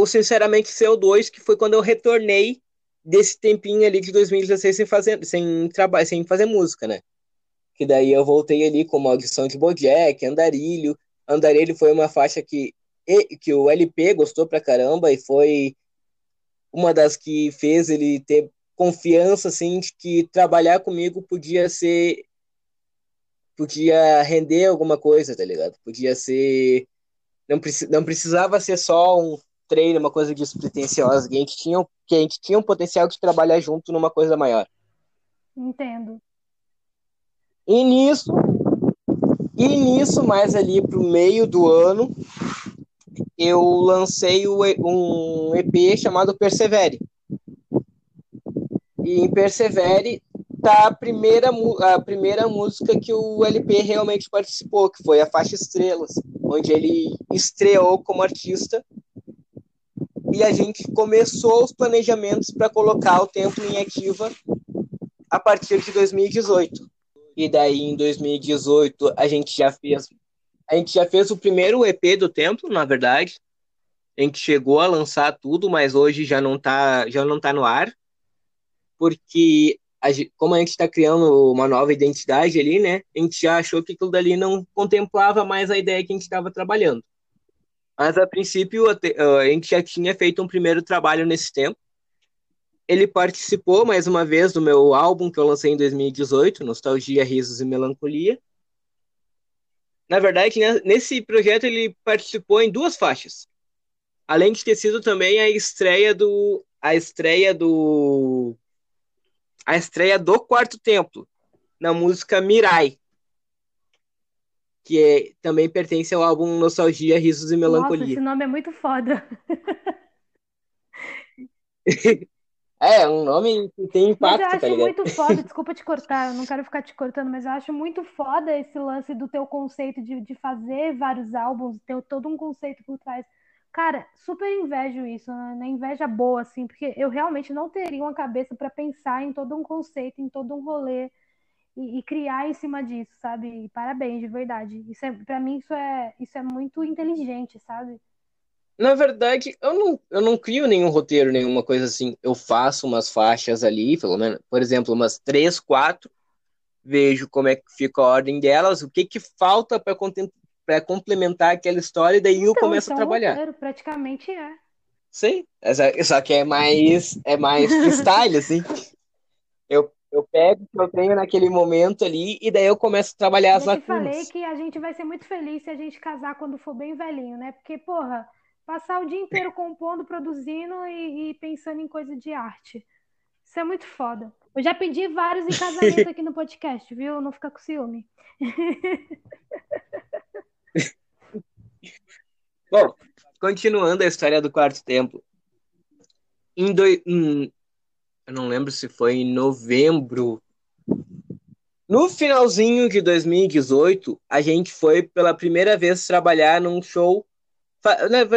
o Sinceramente CO2, que foi quando eu retornei desse tempinho ali de 2016 sem fazer, sem, trabalho, sem fazer música, né? Que daí eu voltei ali com uma audição de Bojack, Andarilho. Andarilho foi uma faixa que, que o LP gostou pra caramba e foi uma das que fez ele ter confiança, assim, de que trabalhar comigo podia ser podia render alguma coisa, tá ligado? Podia ser. Não, não precisava ser só um treino, uma coisa despretensiosa, que a gente tinha, que a gente tinha um potencial de trabalhar junto numa coisa maior. Entendo. E nisso, e nisso, mais ali pro meio do ano, eu lancei um EP chamado Persevere. E em Persevere tá a primeira, a primeira música que o LP realmente participou, que foi a faixa Estrelas, onde ele estreou como artista. E a gente começou os planejamentos para colocar o Templo em ativa a partir de 2018. E daí em 2018 a gente já fez a gente já fez o primeiro EP do Templo, na verdade. A gente chegou a lançar tudo, mas hoje já não tá, já não tá no ar. Porque a, como a gente está criando uma nova identidade ali, né? A gente já achou que aquilo dali não contemplava mais a ideia que a gente estava trabalhando. Mas a princípio a gente já tinha feito um primeiro trabalho nesse tempo. Ele participou mais uma vez do meu álbum que eu lancei em 2018, Nostalgia, Risos e Melancolia. Na verdade, né, nesse projeto ele participou em duas faixas. Além de ter sido também a estreia do a estreia do a estreia do Quarto Templo, na música Mirai, que é, também pertence ao álbum Nostalgia, Risos e Melancolia. Nossa, esse nome é muito foda. é, um nome que tem impacto, mas eu acho tá muito foda, desculpa te cortar, eu não quero ficar te cortando, mas eu acho muito foda esse lance do teu conceito de, de fazer vários álbuns, ter todo um conceito por trás. Cara, super invejo isso, né? Inveja boa, assim, porque eu realmente não teria uma cabeça para pensar em todo um conceito, em todo um rolê e, e, criar em cima disso, sabe? E parabéns, de verdade. Isso é, para mim, isso é, isso é muito inteligente, sabe? Na verdade, eu não, eu não crio nenhum roteiro, nenhuma coisa assim. Eu faço umas faixas ali, pelo menos, por exemplo, umas três, quatro, vejo como é que fica a ordem delas, o que que falta para para complementar aquela história e daí então, eu começo então, a trabalhar. Roteiro, praticamente é. Sim, só que é mais é mais freestyle, assim. Eu, pego o que eu tenho naquele momento ali e daí eu começo a trabalhar eu as lacunas. Eu falei que a gente vai ser muito feliz se a gente casar quando for bem velhinho, né? Porque, porra, passar o dia inteiro compondo, produzindo e, e pensando em coisa de arte. Isso é muito foda. Eu já pedi vários em casamento aqui no podcast, viu? Não fica com ciúme. Bom, continuando a história do quarto templo. Em, do... Em... Não lembro se foi em novembro. No finalzinho de 2018, a gente foi pela primeira vez trabalhar num show.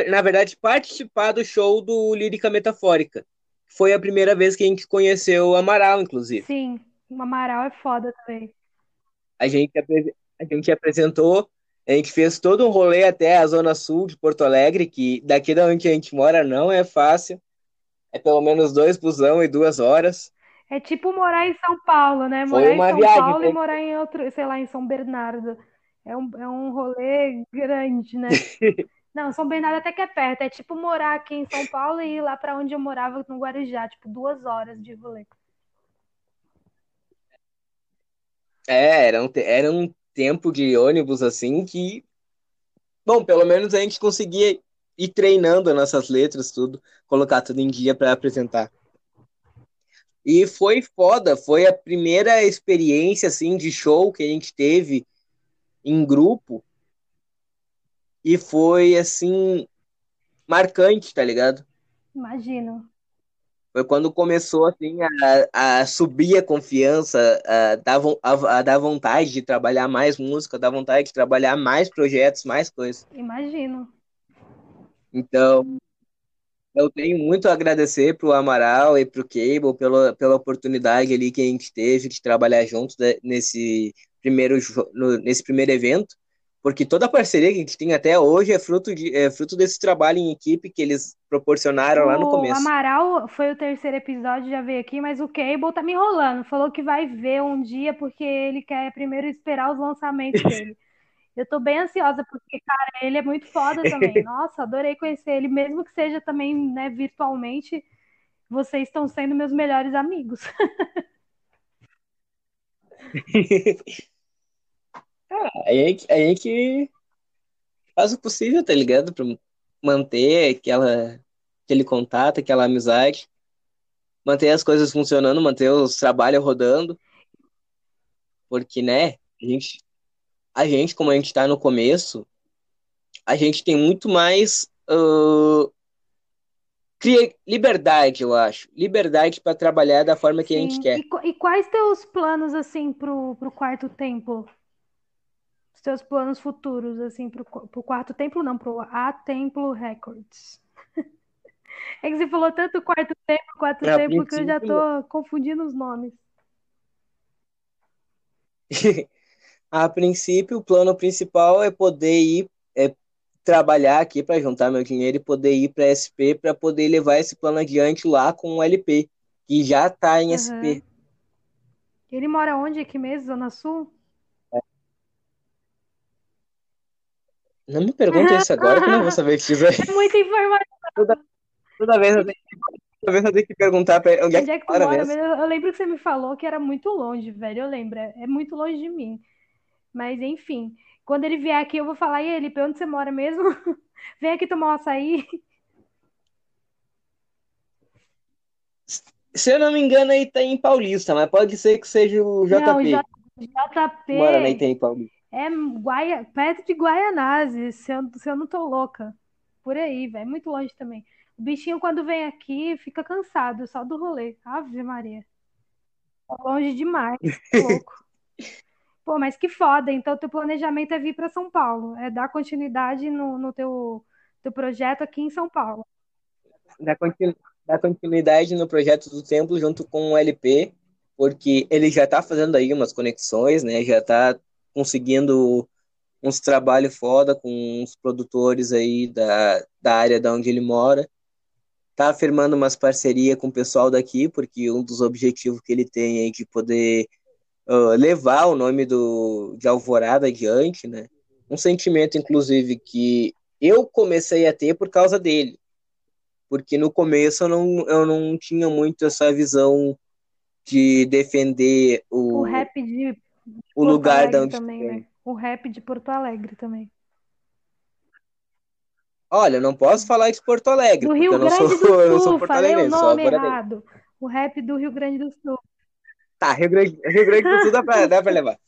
Na verdade, participar do show do Lírica Metafórica. Foi a primeira vez que a gente conheceu o Amaral, inclusive. Sim, o Amaral é foda também. A gente, a gente apresentou a gente fez todo um rolê até a zona sul de Porto Alegre, que daqui da onde a gente mora não é fácil. É pelo menos dois busão e duas horas. É tipo morar em São Paulo, né? Morar Foi em São viagem, Paulo né? e morar em outro, sei lá, em São Bernardo. É um, é um rolê grande, né? Não, São Bernardo até que é perto. É tipo morar aqui em São Paulo e ir lá para onde eu morava, no Guarujá. Tipo, duas horas de rolê. É, era um, era um tempo de ônibus assim que. Bom, pelo menos a gente conseguia ir treinando nossas letras, tudo, colocar tudo em dia para apresentar. E foi foda, foi a primeira experiência assim de show que a gente teve em grupo. E foi assim marcante, tá ligado? Imagino. Foi quando começou assim a, a subir a confiança, a dar, a, a dar vontade de trabalhar mais música, dar vontade de trabalhar mais projetos, mais coisas. Imagino. Então, eu tenho muito a agradecer pro Amaral e pro Cable pela, pela oportunidade ali que a gente teve de trabalhar juntos nesse primeiro, no, nesse primeiro evento, porque toda a parceria que a gente tem até hoje é fruto, de, é fruto desse trabalho em equipe que eles proporcionaram o lá no começo. O Amaral foi o terceiro episódio, já veio aqui, mas o Cable tá me enrolando, falou que vai ver um dia porque ele quer primeiro esperar os lançamentos dele. Eu tô bem ansiosa, porque, cara, ele é muito foda também. Nossa, adorei conhecer ele, mesmo que seja também, né, virtualmente. Vocês estão sendo meus melhores amigos. ah, a gente, a gente faz o possível, tá ligado? Pra manter aquela, aquele contato, aquela amizade, manter as coisas funcionando, manter os trabalhos rodando. Porque, né, a gente a gente, como a gente está no começo, a gente tem muito mais uh, liberdade, eu acho. Liberdade para trabalhar da forma que Sim. a gente quer. E, e quais teus planos, assim, pro, pro quarto templo? Os teus planos futuros, assim, pro, pro quarto templo, não, pro A Templo Records. É que você falou tanto quarto templo, quarto templo, que eu já tô confundindo os nomes. A princípio, o plano principal é poder ir é, trabalhar aqui para juntar meu dinheiro e poder ir para SP para poder levar esse plano adiante lá com o LP, que já está em uhum. SP. Ele mora onde aqui mesmo, Zona Sul? Não me pergunte isso agora, que eu não vou saber disso. É muita informação. Toda, toda, vez eu tenho, toda vez eu tenho que perguntar pra onde, é onde é que, mora, mora mesmo. Eu lembro que você me falou que era muito longe, velho. Eu lembro, é muito longe de mim. Mas enfim, quando ele vier aqui, eu vou falar, e ele, onde você mora mesmo? Vem aqui tomar um açaí. Se eu não me engano, aí tá em Paulista, mas pode ser que seja o JP. Não, J... JP. Mora na em Paulista. É Guaia... perto de Guaianazes, se eu, se eu não tô louca. Por aí, velho. É muito longe também. O bichinho, quando vem aqui, fica cansado só do rolê. Ave Maria. Tá longe demais. louco. Pô, mas que foda. Então, teu planejamento é vir para São Paulo, é dar continuidade no, no teu, teu projeto aqui em São Paulo. Dar, continu, dar continuidade no projeto do Templo junto com o LP, porque ele já está fazendo aí umas conexões, né? Já está conseguindo uns trabalhos foda com os produtores aí da, da área da onde ele mora. Tá firmando umas parcerias com o pessoal daqui, porque um dos objetivos que ele tem é de poder uh, levar o nome do, de Alvorada adiante, né? Um sentimento, inclusive, que eu comecei a ter por causa dele. Porque no começo eu não, eu não tinha muito essa visão de defender o, o rap de o lugar da onde também, né? O rap de Porto Alegre também. Olha, eu não posso falar de Porto Alegre, do Rio Grande sou, do Sul, falei o nome errado. O rap do Rio Grande do Sul. Tá, Rio Grande, Rio Grande do Sul dá pra, dá pra levar.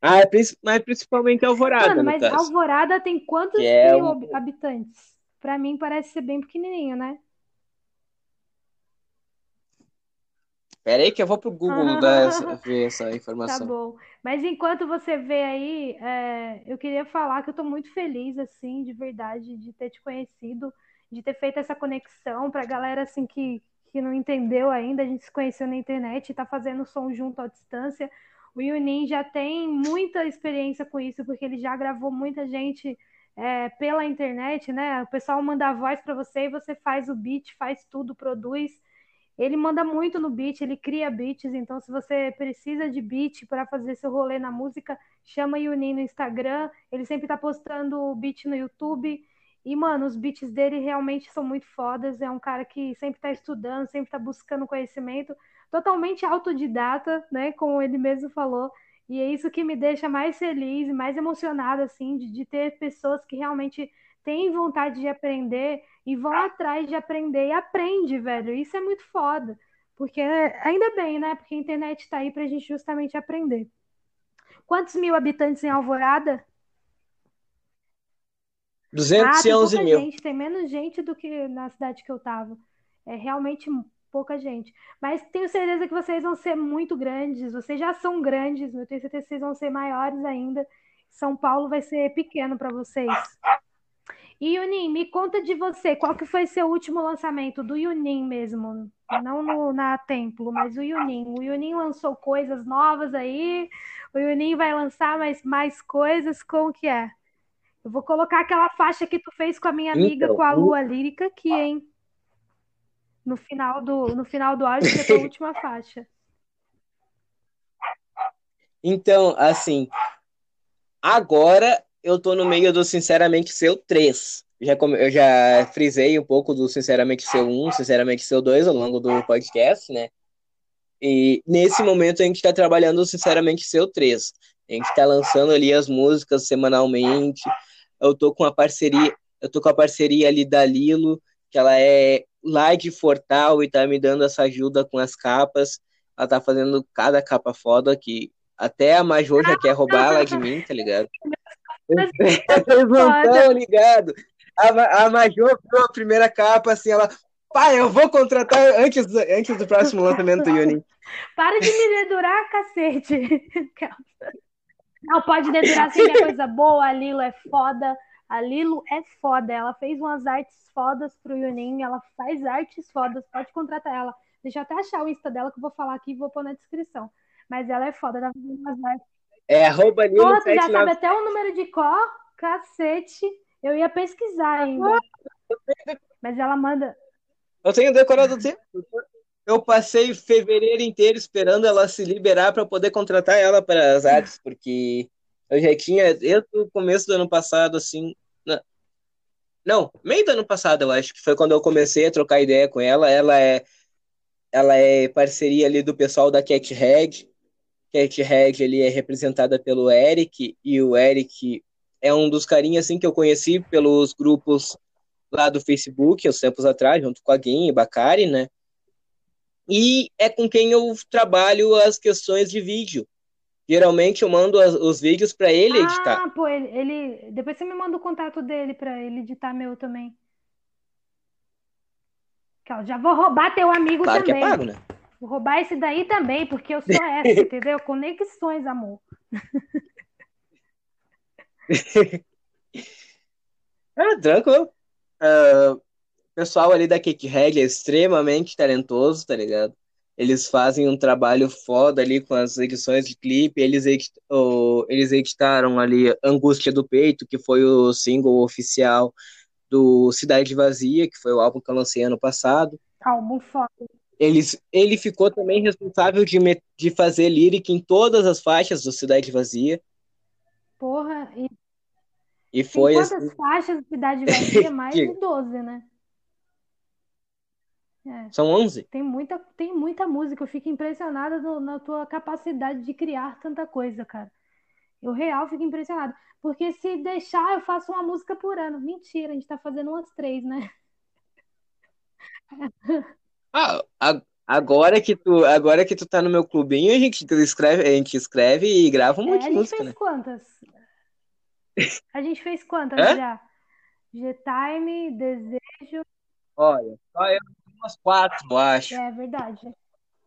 Ah, é, mas principalmente Alvorada. Mano, mas. Alvorada tem quantos é mil um... habitantes? Pra mim parece ser bem pequenininho, né? Pera aí que eu vou pro Google dar essa, ver essa informação. Tá bom. Mas enquanto você vê aí, é, eu queria falar que eu tô muito feliz, assim, de verdade, de ter te conhecido, de ter feito essa conexão pra galera, assim, que, que não entendeu ainda, a gente se conheceu na internet está fazendo som junto à distância. O Yunin já tem muita experiência com isso, porque ele já gravou muita gente é, pela internet, né? O pessoal manda a voz para você e você faz o beat, faz tudo, produz. Ele manda muito no beat, ele cria beats, então se você precisa de beat para fazer seu rolê na música, chama o Yunin no Instagram, ele sempre está postando beat no YouTube. E, mano, os beats dele realmente são muito fodas. É um cara que sempre tá estudando, sempre tá buscando conhecimento, totalmente autodidata, né? Como ele mesmo falou. E é isso que me deixa mais feliz, mais emocionada, assim, de, de ter pessoas que realmente têm vontade de aprender e vão atrás de aprender e aprende, velho. Isso é muito foda. Porque ainda bem, né? Porque a internet tá aí pra gente justamente aprender. Quantos mil habitantes em Alvorada? 211 ah, tem mil. Gente, tem menos gente do que na cidade que eu tava. É realmente pouca gente. Mas tenho certeza que vocês vão ser muito grandes. Vocês já são grandes, eu tenho certeza que vocês vão ser maiores ainda. São Paulo vai ser pequeno para vocês. E Yunin, me conta de você, qual que foi seu último lançamento do Yunin mesmo? Não no, na Templo, mas o Yunin. O Yunin lançou coisas novas aí, o Yunin vai lançar mais, mais coisas, como que é? Eu vou colocar aquela faixa que tu fez com a minha amiga, Então, com a Lua Lírica aqui, hein? No final do, no final do áudio, que é a tua última faixa. Então, assim, agora eu tô no meio do Sinceramente Seu 3. Já, eu já frisei um pouco do Sinceramente Seu 1, Sinceramente Seu 2 ao longo do podcast, né? E nesse momento a gente tá trabalhando o Sinceramente Seu 3. A gente tá lançando ali as músicas semanalmente. Eu tô com a parceria, eu tô com a parceria ali da Lilo, que ela é lá de Fortal e tá me dando essa ajuda com as capas. Ela tá fazendo cada capa foda que até a Major já quer roubar ela de mim, tá ligado? Vocês não estão ligados. A, a Major viu a primeira capa assim, ela. Pai, eu vou contratar antes, do- antes do próximo lançamento do Yunin. Para de me dedurar, cacete. Não, pode dedurar sim, que é coisa boa. A Lilo é foda. A Lilo é foda. Ela fez umas artes fodas pro Yunin. Ela faz artes fodas. Pode contratar ela. Deixa eu até achar o Insta dela que eu vou falar aqui e vou pôr na descrição. Mas ela é foda. Ela faz umas artes. É arroba Lilo Porra, tu já sabe 79. até o número de cor? Cacete. Eu ia pesquisar ainda. Mas ela manda. Eu tenho decorado o tempo. Eu passei fevereiro inteiro esperando ela se liberar para poder contratar ela para as artes, porque eu já tinha, desde o começo do ano passado, assim. Não, meio do ano passado, eu acho que foi quando eu comecei a trocar ideia com ela. Ela é, ela é parceria ali do pessoal da Cat Head. Cat Head ele é representada pelo Eric, e o Eric é um dos carinhas assim, que eu conheci pelos grupos lá do Facebook, uns tempos atrás, junto com a Guin e Bacari, né? E é com quem eu trabalho as questões de vídeo. Geralmente eu mando as- os vídeos para ele editar. Ah, pô, ele, ele- Depois você me manda o contato dele pra ele editar meu também. Ó, Já vou roubar teu amigo Claro que é também. pago, né? Vou roubar esse daí também, porque eu sou essa, entendeu? Conexões, amor. Ah, tranquilo. Ah, o pessoal ali da Cakehead é extremamente talentoso, tá ligado? Eles fazem um trabalho foda ali com as edições de clipe. Eles, edit- o- eles editaram ali Angústia do Peito, que foi o single oficial do Cidade Vazia, que foi o álbum que eu lancei ano passado. Calmo, foda. Eles, ele ficou também responsável de, me- de fazer lírica em todas as faixas do Cidade Vazia. Porra, e E foi quantas assim. faixas de Cidade Vazia? Mais de Diga. 12, né? É, São 11. tem muita, tem muita música. Eu fico impressionada no- na tua capacidade de criar tanta coisa, cara. Eu real fico impressionada. Porque se deixar, eu faço uma música por ano. Mentira, a gente tá fazendo umas três, né? Ah, agora que tu, agora que tu tá no meu clubinho, a gente escreve, a gente escreve e grava um É, monte a de gente música, fez né? quantas? A gente fez quantas Hã? já? G-Time, Desejo. Olha, só eu umas quatro, eu acho. É verdade.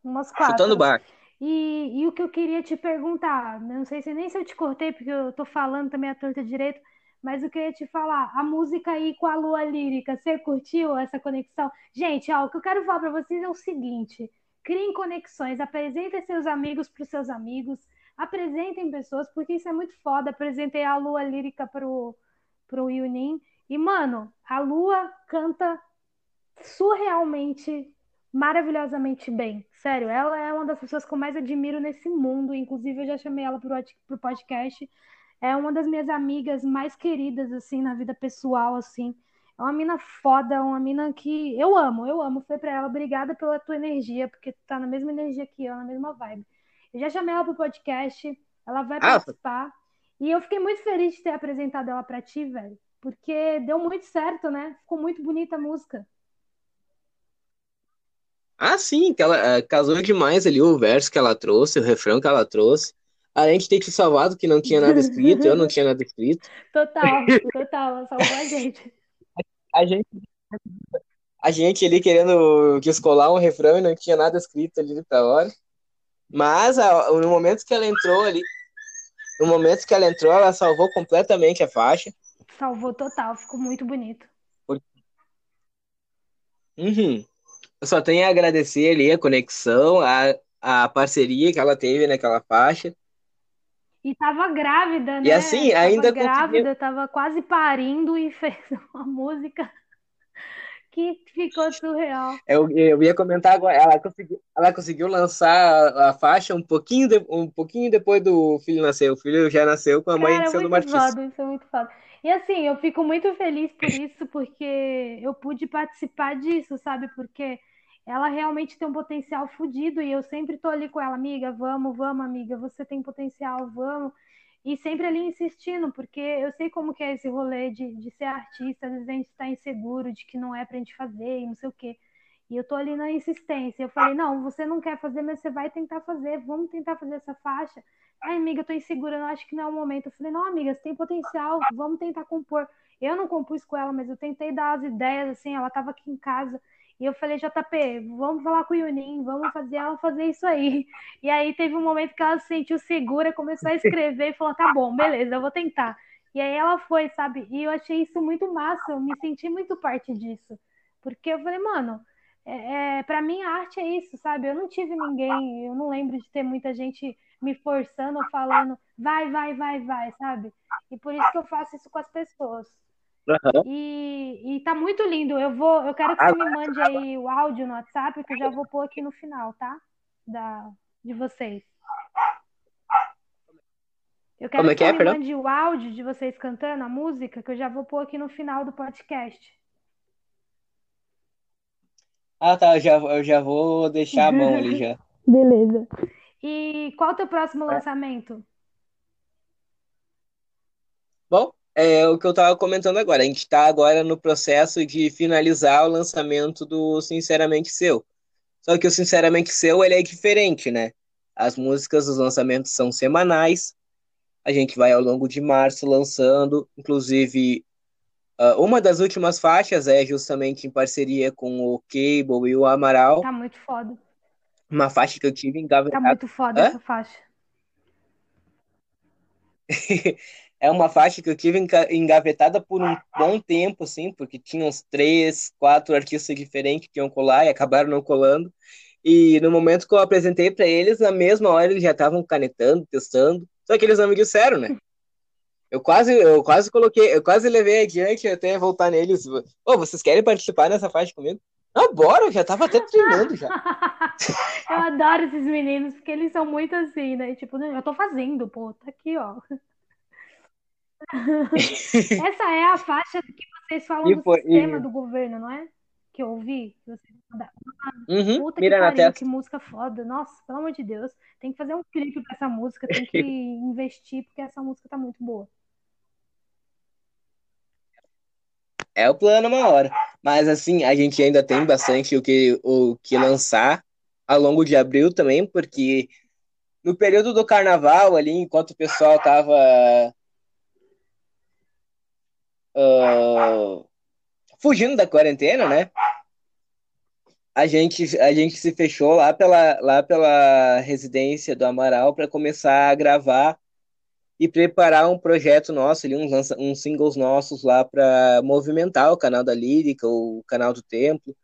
Umas Chutando quatro. baixo. E, e o que eu queria te perguntar, não sei se nem se eu te cortei, porque eu tô falando também a torta direito, mas o que eu ia te falar, a música aí com a lua lírica, você curtiu essa conexão? Gente, ó, o que eu quero falar para vocês é o seguinte: criem conexões, apresentem seus amigos para seus amigos, apresentem pessoas, porque isso é muito foda. Apresentei a lua lírica pro, pro Yunin, e mano, a lua canta surrealmente maravilhosamente bem. Sério, ela é uma das pessoas que eu mais admiro nesse mundo. Inclusive, eu já chamei ela pro, pro podcast. É uma das minhas amigas mais queridas, assim, na vida pessoal, assim. É uma mina foda, uma mina que eu amo, eu amo. Foi pra ela, obrigada pela tua energia, porque tu tá na mesma energia que eu, na mesma vibe. Eu já chamei ela pro podcast, ela vai Ah, participar. E eu fiquei muito feliz de ter apresentado ela pra ti, velho. Porque deu muito certo, né? Ficou muito bonita a música. Ah, sim, que ela eh, casou demais ali o verso que ela trouxe, o refrão que ela trouxe. Além de ter te salvado, que não tinha nada escrito, eu não tinha nada escrito. Total, total, ela salvou a gente. A gente, a gente ali querendo descolar um refrão e não tinha nada escrito ali pra hora. Mas a- no momento que ela entrou ali, no momento que ela entrou, ela salvou completamente a faixa. Salvou total, ficou muito bonito. Uhum. Eu só tenho a agradecer ali a conexão, a, a parceria que ela teve naquela faixa. E tava grávida, né? E assim, ainda tava grávida, tava quase parindo e fez uma música que ficou surreal. Eu, eu ia comentar agora, ela conseguiu, ela conseguiu lançar a, a faixa um pouquinho, de, um pouquinho depois do filho nascer. O filho já nasceu com a mãe Cara, sendo uma artista. foda, isso é muito foda. E assim, eu fico muito feliz por isso, porque eu pude participar disso, sabe? Porque ela realmente tem um potencial fodido e eu sempre tô ali com ela, amiga, vamos, vamos, amiga, você tem potencial, vamos. E sempre ali insistindo, porque eu sei como que é esse rolê de, de ser artista, às vezes a gente tá inseguro de que não é pra gente fazer e não sei o quê. E eu tô ali na insistência. Eu falei, não, você não quer fazer, mas você vai tentar fazer, vamos tentar fazer essa faixa. Ai, amiga, eu tô insegura, eu acho que não é o momento. Eu falei, não, amiga, você tem potencial, vamos tentar compor. Eu não compus com ela, mas eu tentei dar as ideias, assim, ela tava aqui em casa. E eu falei, JP, vamos falar com o Yunin, vamos fazer ela fazer isso aí. E aí teve um momento que ela se sentiu segura, começou a escrever e falou, tá bom, beleza, eu vou tentar. E aí ela foi, sabe? E eu achei isso muito massa, eu me senti muito parte disso. Porque eu falei, mano, é, é, para mim a arte é isso, sabe? Eu não tive ninguém, eu não lembro de ter muita gente me forçando ou falando, vai, vai, vai, vai, sabe? E por isso que eu faço isso com as pessoas. Uhum. E, e tá muito lindo. Eu vou, eu quero que você me mande aí o áudio no WhatsApp, que eu já vou pôr aqui no final, tá? Da, de vocês. Eu quero Como é que, que é, você me perdão? mande o áudio de vocês cantando a música, que eu já vou pôr aqui no final do podcast. Ah, tá, eu já, eu já vou deixar a mão ali já. Beleza. E qual o teu próximo lançamento? Bom, é o que eu estava comentando agora. A gente está agora no processo de finalizar o lançamento do Sinceramente Seu. Só que o Sinceramente Seu ele é diferente, né? As músicas, os lançamentos são semanais. A gente vai ao longo de março lançando. Inclusive, uh, uma das últimas faixas é justamente em parceria com o Cable e o Amaral. Tá muito foda. Uma faixa que eu tive Tá engavetada. muito foda Hã? essa faixa. É uma faixa que eu tive engavetada por um bom tempo, assim, porque tinha uns três, quatro artistas diferentes que iam colar e acabaram não colando. E no momento que eu apresentei para eles, na mesma hora eles já estavam canetando, testando. Só que eles não me disseram, né? Eu quase, eu quase coloquei, eu quase levei adiante até voltar neles. Ô, vocês querem participar nessa faixa comigo? Não, bora, eu já tava até treinando já. Eu adoro esses meninos, porque eles são muito assim, né? Tipo, "Não, eu tô fazendo, pô, tá aqui, ó. Essa é a faixa que vocês falam E do foi- sistema e- do governo, não é? Que eu ouvi. que vocês. Uhum, Puta que mira na pariu, testa. que música foda. Nossa, pelo amor de Deus. Tem que fazer um clipe pra essa música, tem que investir, porque essa música tá muito boa. É o plano uma hora. Mas assim, a gente ainda tem bastante o que, o que lançar ao longo de abril também, porque no período do carnaval ali, enquanto o pessoal tava ah, fugindo da quarentena, né? A gente, a gente se fechou lá pela, lá pela residência do Amaral para começar a gravar e preparar um projeto nosso ali, uns, uns singles nossos lá para movimentar o canal da Lírica, o canal do Templo.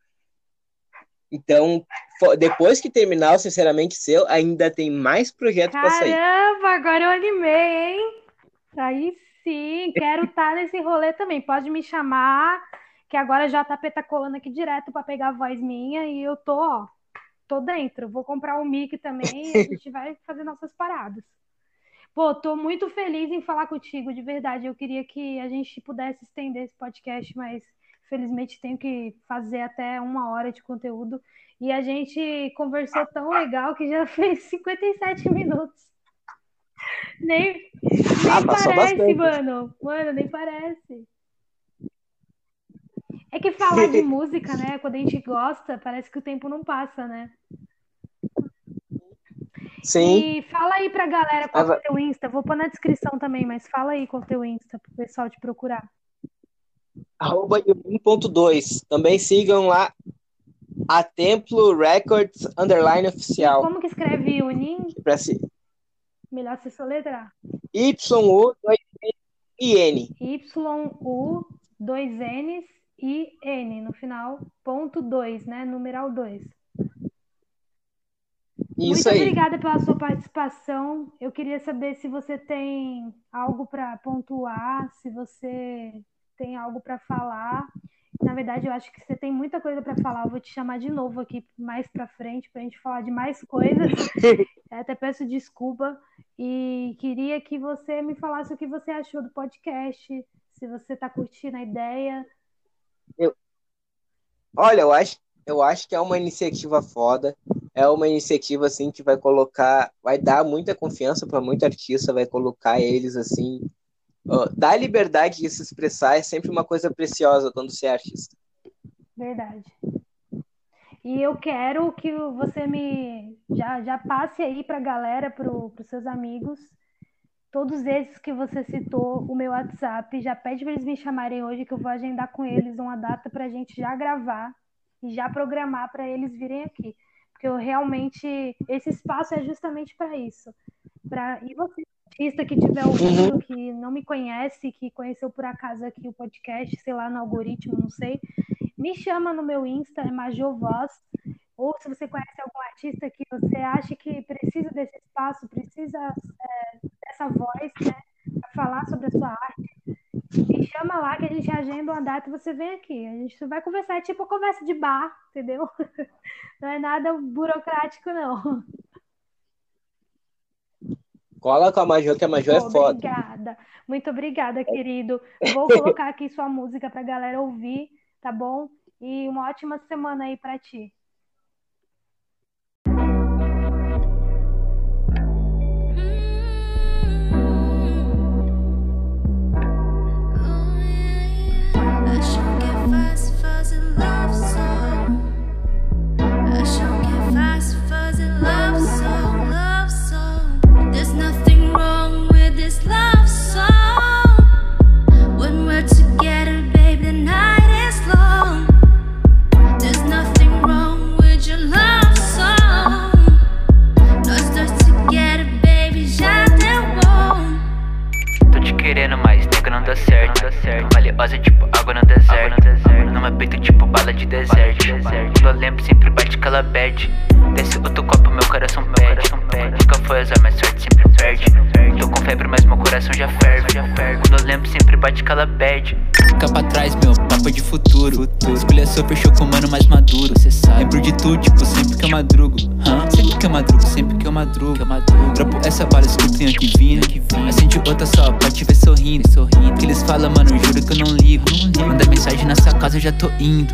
Então, depois que terminar o Sinceramente Seu, ainda tem mais projeto para sair. Caramba, agora eu animei, hein? Aí sim, quero estar nesse rolê também. Pode me chamar, que agora JP tá colando aqui direto pra pegar a voz minha e eu tô, ó, tô dentro. Vou comprar um mic também e a gente vai fazer nossas paradas. Pô, tô muito feliz em falar contigo, de verdade. Eu queria que a gente pudesse estender esse podcast, mas felizmente tenho que fazer até uma hora de conteúdo. E a gente conversou tão legal que já fez 57 minutos. Nem, nem Ah, parece, mano. Mano, nem parece. É que falar de música, né? Quando a gente gosta, parece que o tempo não passa, né? Sim, E fala aí pra galera qual Ah, é o teu Insta. Vou pôr na descrição também, mas fala aí qual é o teu Insta pro pessoal te procurar. arroba 1.2. Também sigam lá a Templo Records Underline Oficial. Como que escreve Unin? Pra se... Melhor se soletrar. YU e N. Y-U, dois N's e N no final, ponto 2, né? Numeral 2. Muito aí. obrigada pela sua participação. Eu queria saber se você tem algo para pontuar, se você tem algo para falar. Na verdade, eu acho que você tem muita coisa para falar. Eu vou te chamar de novo aqui mais para frente para a gente falar de mais coisas. Até peço desculpa e queria que você me falasse o que você achou do podcast, se você está curtindo a ideia. Eu... Olha, eu acho, eu acho que é uma iniciativa foda. É uma iniciativa assim que vai colocar, vai dar muita confiança para muito artista, vai colocar eles assim uh, dar liberdade de se expressar é sempre uma coisa preciosa quando você é artista. Verdade. E eu quero que você me já, já passe aí para a galera, para os seus amigos, todos esses que você citou, o meu WhatsApp, já pede para eles me chamarem hoje, que eu vou agendar com eles uma data para a gente já gravar e já programar para eles virem aqui. Porque eu realmente, esse espaço é justamente para isso. Pra, e você artista que estiver ouvindo, uhum. que não me conhece, que conheceu por acaso aqui o podcast, sei lá, no algoritmo, não sei, me chama no meu Insta, é Major Voz, ou se você conhece algum artista que você acha que precisa desse espaço, precisa é, dessa voz, né, para falar sobre a sua arte, me chama lá que a gente agenda uma data e você vem aqui. A gente vai conversar, é tipo conversa de bar, entendeu? Não é nada burocrático, não. Cola com a Major, que a Major é foda. Obrigada. Muito obrigada, querido. Vou colocar aqui sua música pra galera ouvir, tá bom? E uma ótima semana aí pra ti. Valiosa tipo água no deserto. No meu peito tipo bala de deserto. Quando eu lembro sempre bate aquela bad Desce outro copo meu coração pede Nunca foi azar mas febre mas meu coração já ferve. Quando eu lembro sempre bate aquela bad Fica pra trás meu, papo de futuro. Escolha super show com mano mais maduro. Cê sabe. Lembro de tudo tipo sempre que eu madrugo. Huh? Sempre que eu madrugo, sempre que eu madrugo. Dropo essa bala, escuto em divina Acende outra só pra te ver sorrindo. Que eles falam mano, juro que eu não ligo. Manda mensagem nessa casa, eu já tô indo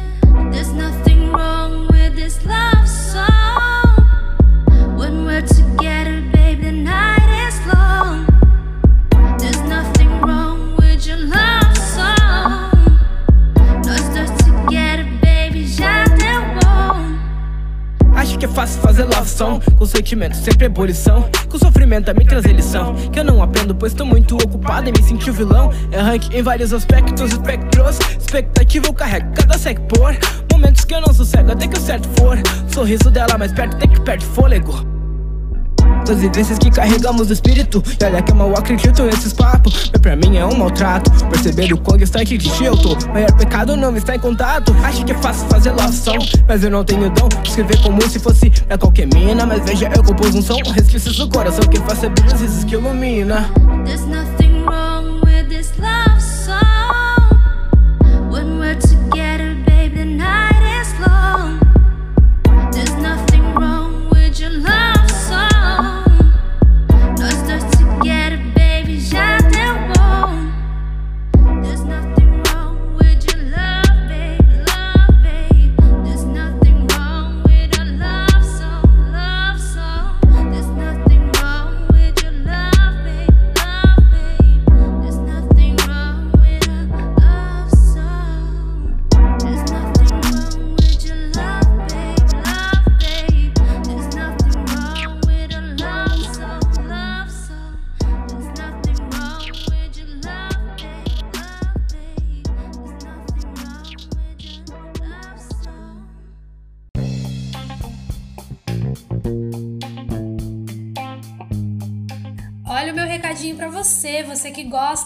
fácil fazer love song. Com sentimento sempre ebulição Com sofrimento a me trazer lição. Que eu não aprendo pois tô muito ocupado em me sentir vilão. É rank em vários aspectos, espectros. Expectativa eu carrego cada sector Momentos que eu não sossego até que o certo for. Sorriso dela mais perto tem que perde fôlego das vivências que carregamos o espírito. E olha que eu mal acredito nesses papos. Mas pra mim é um maltrato. Perceber o quão distante de ti eu tô. Maior pecado não está em contato. Acho que é fácil fazer song Mas eu não tenho dom de escrever como se fosse pra qualquer mina. Mas veja, eu compus um som. Resquícios do coração que faz as vezes que ilumina. There's nothing wrong with this love